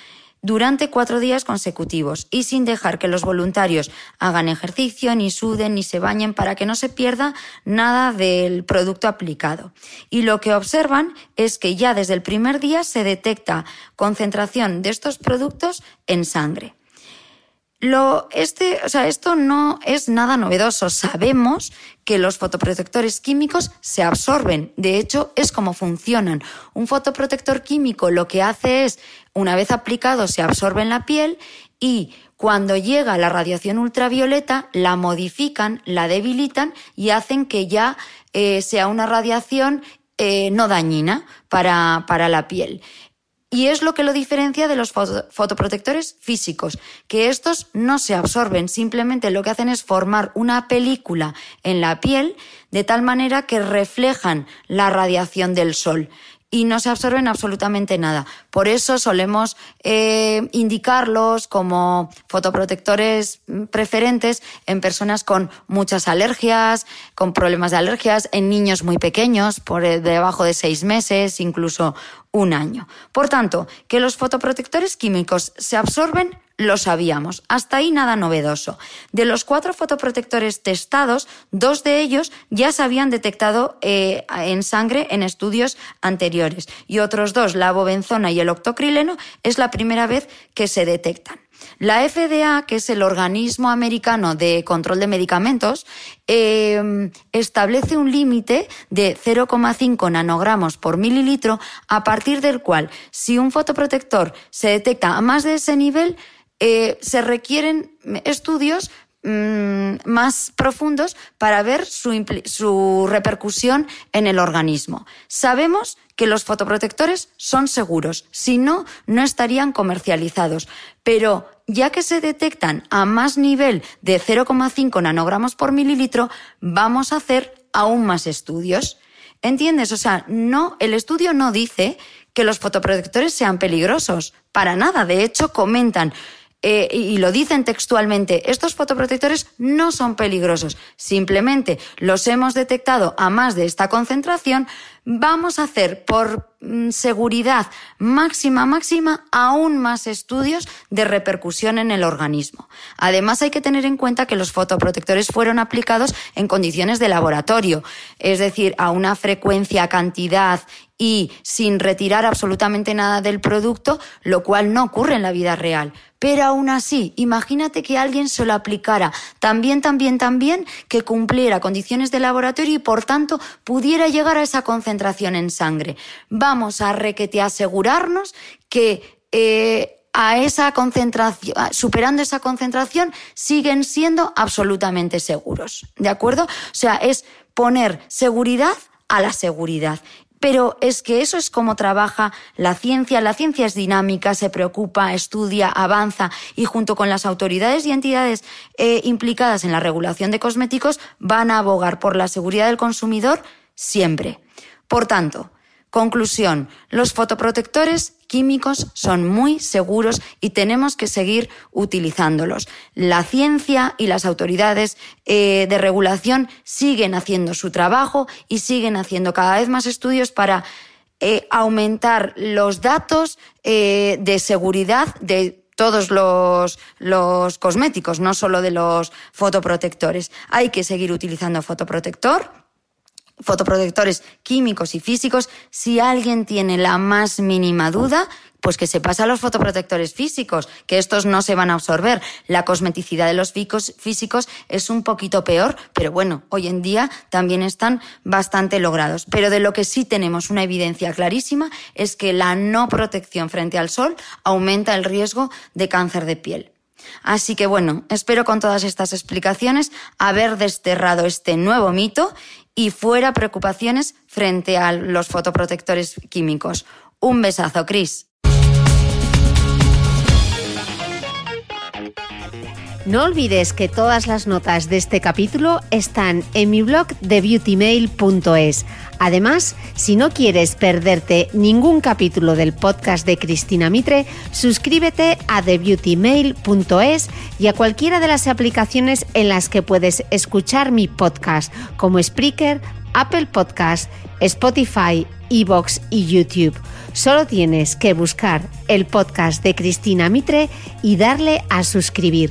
durante cuatro días consecutivos y sin dejar que los voluntarios hagan ejercicio, ni suden, ni se bañen para que no se pierda nada del producto aplicado. Y lo que observan es que ya desde el primer día se detecta concentración de estos productos en sangre. Lo, este, o sea, esto no es nada novedoso. Sabemos que los fotoprotectores químicos se absorben. De hecho, es como funcionan. Un fotoprotector químico lo que hace es, una vez aplicado, se absorbe en la piel y cuando llega la radiación ultravioleta, la modifican, la debilitan y hacen que ya eh, sea una radiación eh, no dañina para, para la piel. Y es lo que lo diferencia de los fotoprotectores físicos, que estos no se absorben, simplemente lo que hacen es formar una película en la piel de tal manera que reflejan la radiación del sol y no se absorben absolutamente nada. Por eso solemos eh, indicarlos como fotoprotectores preferentes en personas con muchas alergias, con problemas de alergias, en niños muy pequeños, por eh, debajo de seis meses, incluso un año. Por tanto, que los fotoprotectores químicos se absorben lo sabíamos. Hasta ahí nada novedoso. De los cuatro fotoprotectores testados, dos de ellos ya se habían detectado eh, en sangre en estudios anteriores y otros dos, la bobenzona y el octocrileno, es la primera vez que se detectan. La FDA, que es el organismo americano de control de medicamentos, em, establece un límite de 0,5 nanogramos por mililitro, a partir del cual, si un fotoprotector se detecta a más de ese nivel, eh, se requieren estudios mm, más profundos para ver su, repercusión en el organismo. Sabemos que los fotoprotectores son seguros, si no, no estarían comercializados. Pero ya que se detectan a más nivel de 0,5 nanogramos por mililitro, vamos a hacer aún más estudios. ¿Entiendes? O sea, no, el estudio no dice que los fotoprotectores sean peligrosos. Para nada. De hecho, comentan eh, y lo dicen textualmente, estos fotoprotectores no son peligrosos, simplemente los hemos detectado a más de esta concentración, vamos a hacer por mm, seguridad máxima, máxima, aún más estudios de repercusión en el organismo. Además, hay que tener en cuenta que los fotoprotectores fueron aplicados en condiciones de laboratorio, es decir, a una frecuencia, cantidad y sin retirar absolutamente nada del producto, lo cual no ocurre en la vida real. Pero aún así, imagínate que alguien se lo aplicara también, también, también, que cumpliera condiciones de laboratorio y por tanto pudiera llegar a esa concentración en sangre. Vamos a requete asegurarnos que eh, a esa concentración, superando esa concentración, siguen siendo absolutamente seguros. ¿De acuerdo? O sea, es poner seguridad a la seguridad. Pero es que eso es como trabaja la ciencia. La ciencia es dinámica, se preocupa, estudia, avanza y junto con las autoridades y entidades eh, implicadas en la regulación de cosméticos van a abogar por la seguridad del consumidor siempre. Por tanto, Conclusión, los fotoprotectores químicos son muy seguros y tenemos que seguir utilizándolos. La ciencia y las autoridades eh, de regulación siguen haciendo su trabajo y siguen haciendo cada vez más estudios para eh, aumentar los datos eh, de seguridad de todos los, los cosméticos, no solo de los fotoprotectores. Hay que seguir utilizando fotoprotector fotoprotectores químicos y físicos, si alguien tiene la más mínima duda, pues que se pasa a los fotoprotectores físicos, que estos no se van a absorber. La cosmeticidad de los físicos es un poquito peor, pero bueno, hoy en día también están bastante logrados. Pero de lo que sí tenemos una evidencia clarísima es que la no protección frente al sol aumenta el riesgo de cáncer de piel. Así que bueno, espero con todas estas explicaciones haber desterrado este nuevo mito y fuera preocupaciones frente a los fotoprotectores químicos. Un besazo, Chris. No olvides que todas las notas de este capítulo están en mi blog de beautymail.es. Además, si no quieres perderte ningún capítulo del podcast de Cristina Mitre, suscríbete a thebeautymail.es y a cualquiera de las aplicaciones en las que puedes escuchar mi podcast, como Spreaker, Apple Podcast, Spotify, Evox y YouTube. Solo tienes que buscar el podcast de Cristina Mitre y darle a suscribir.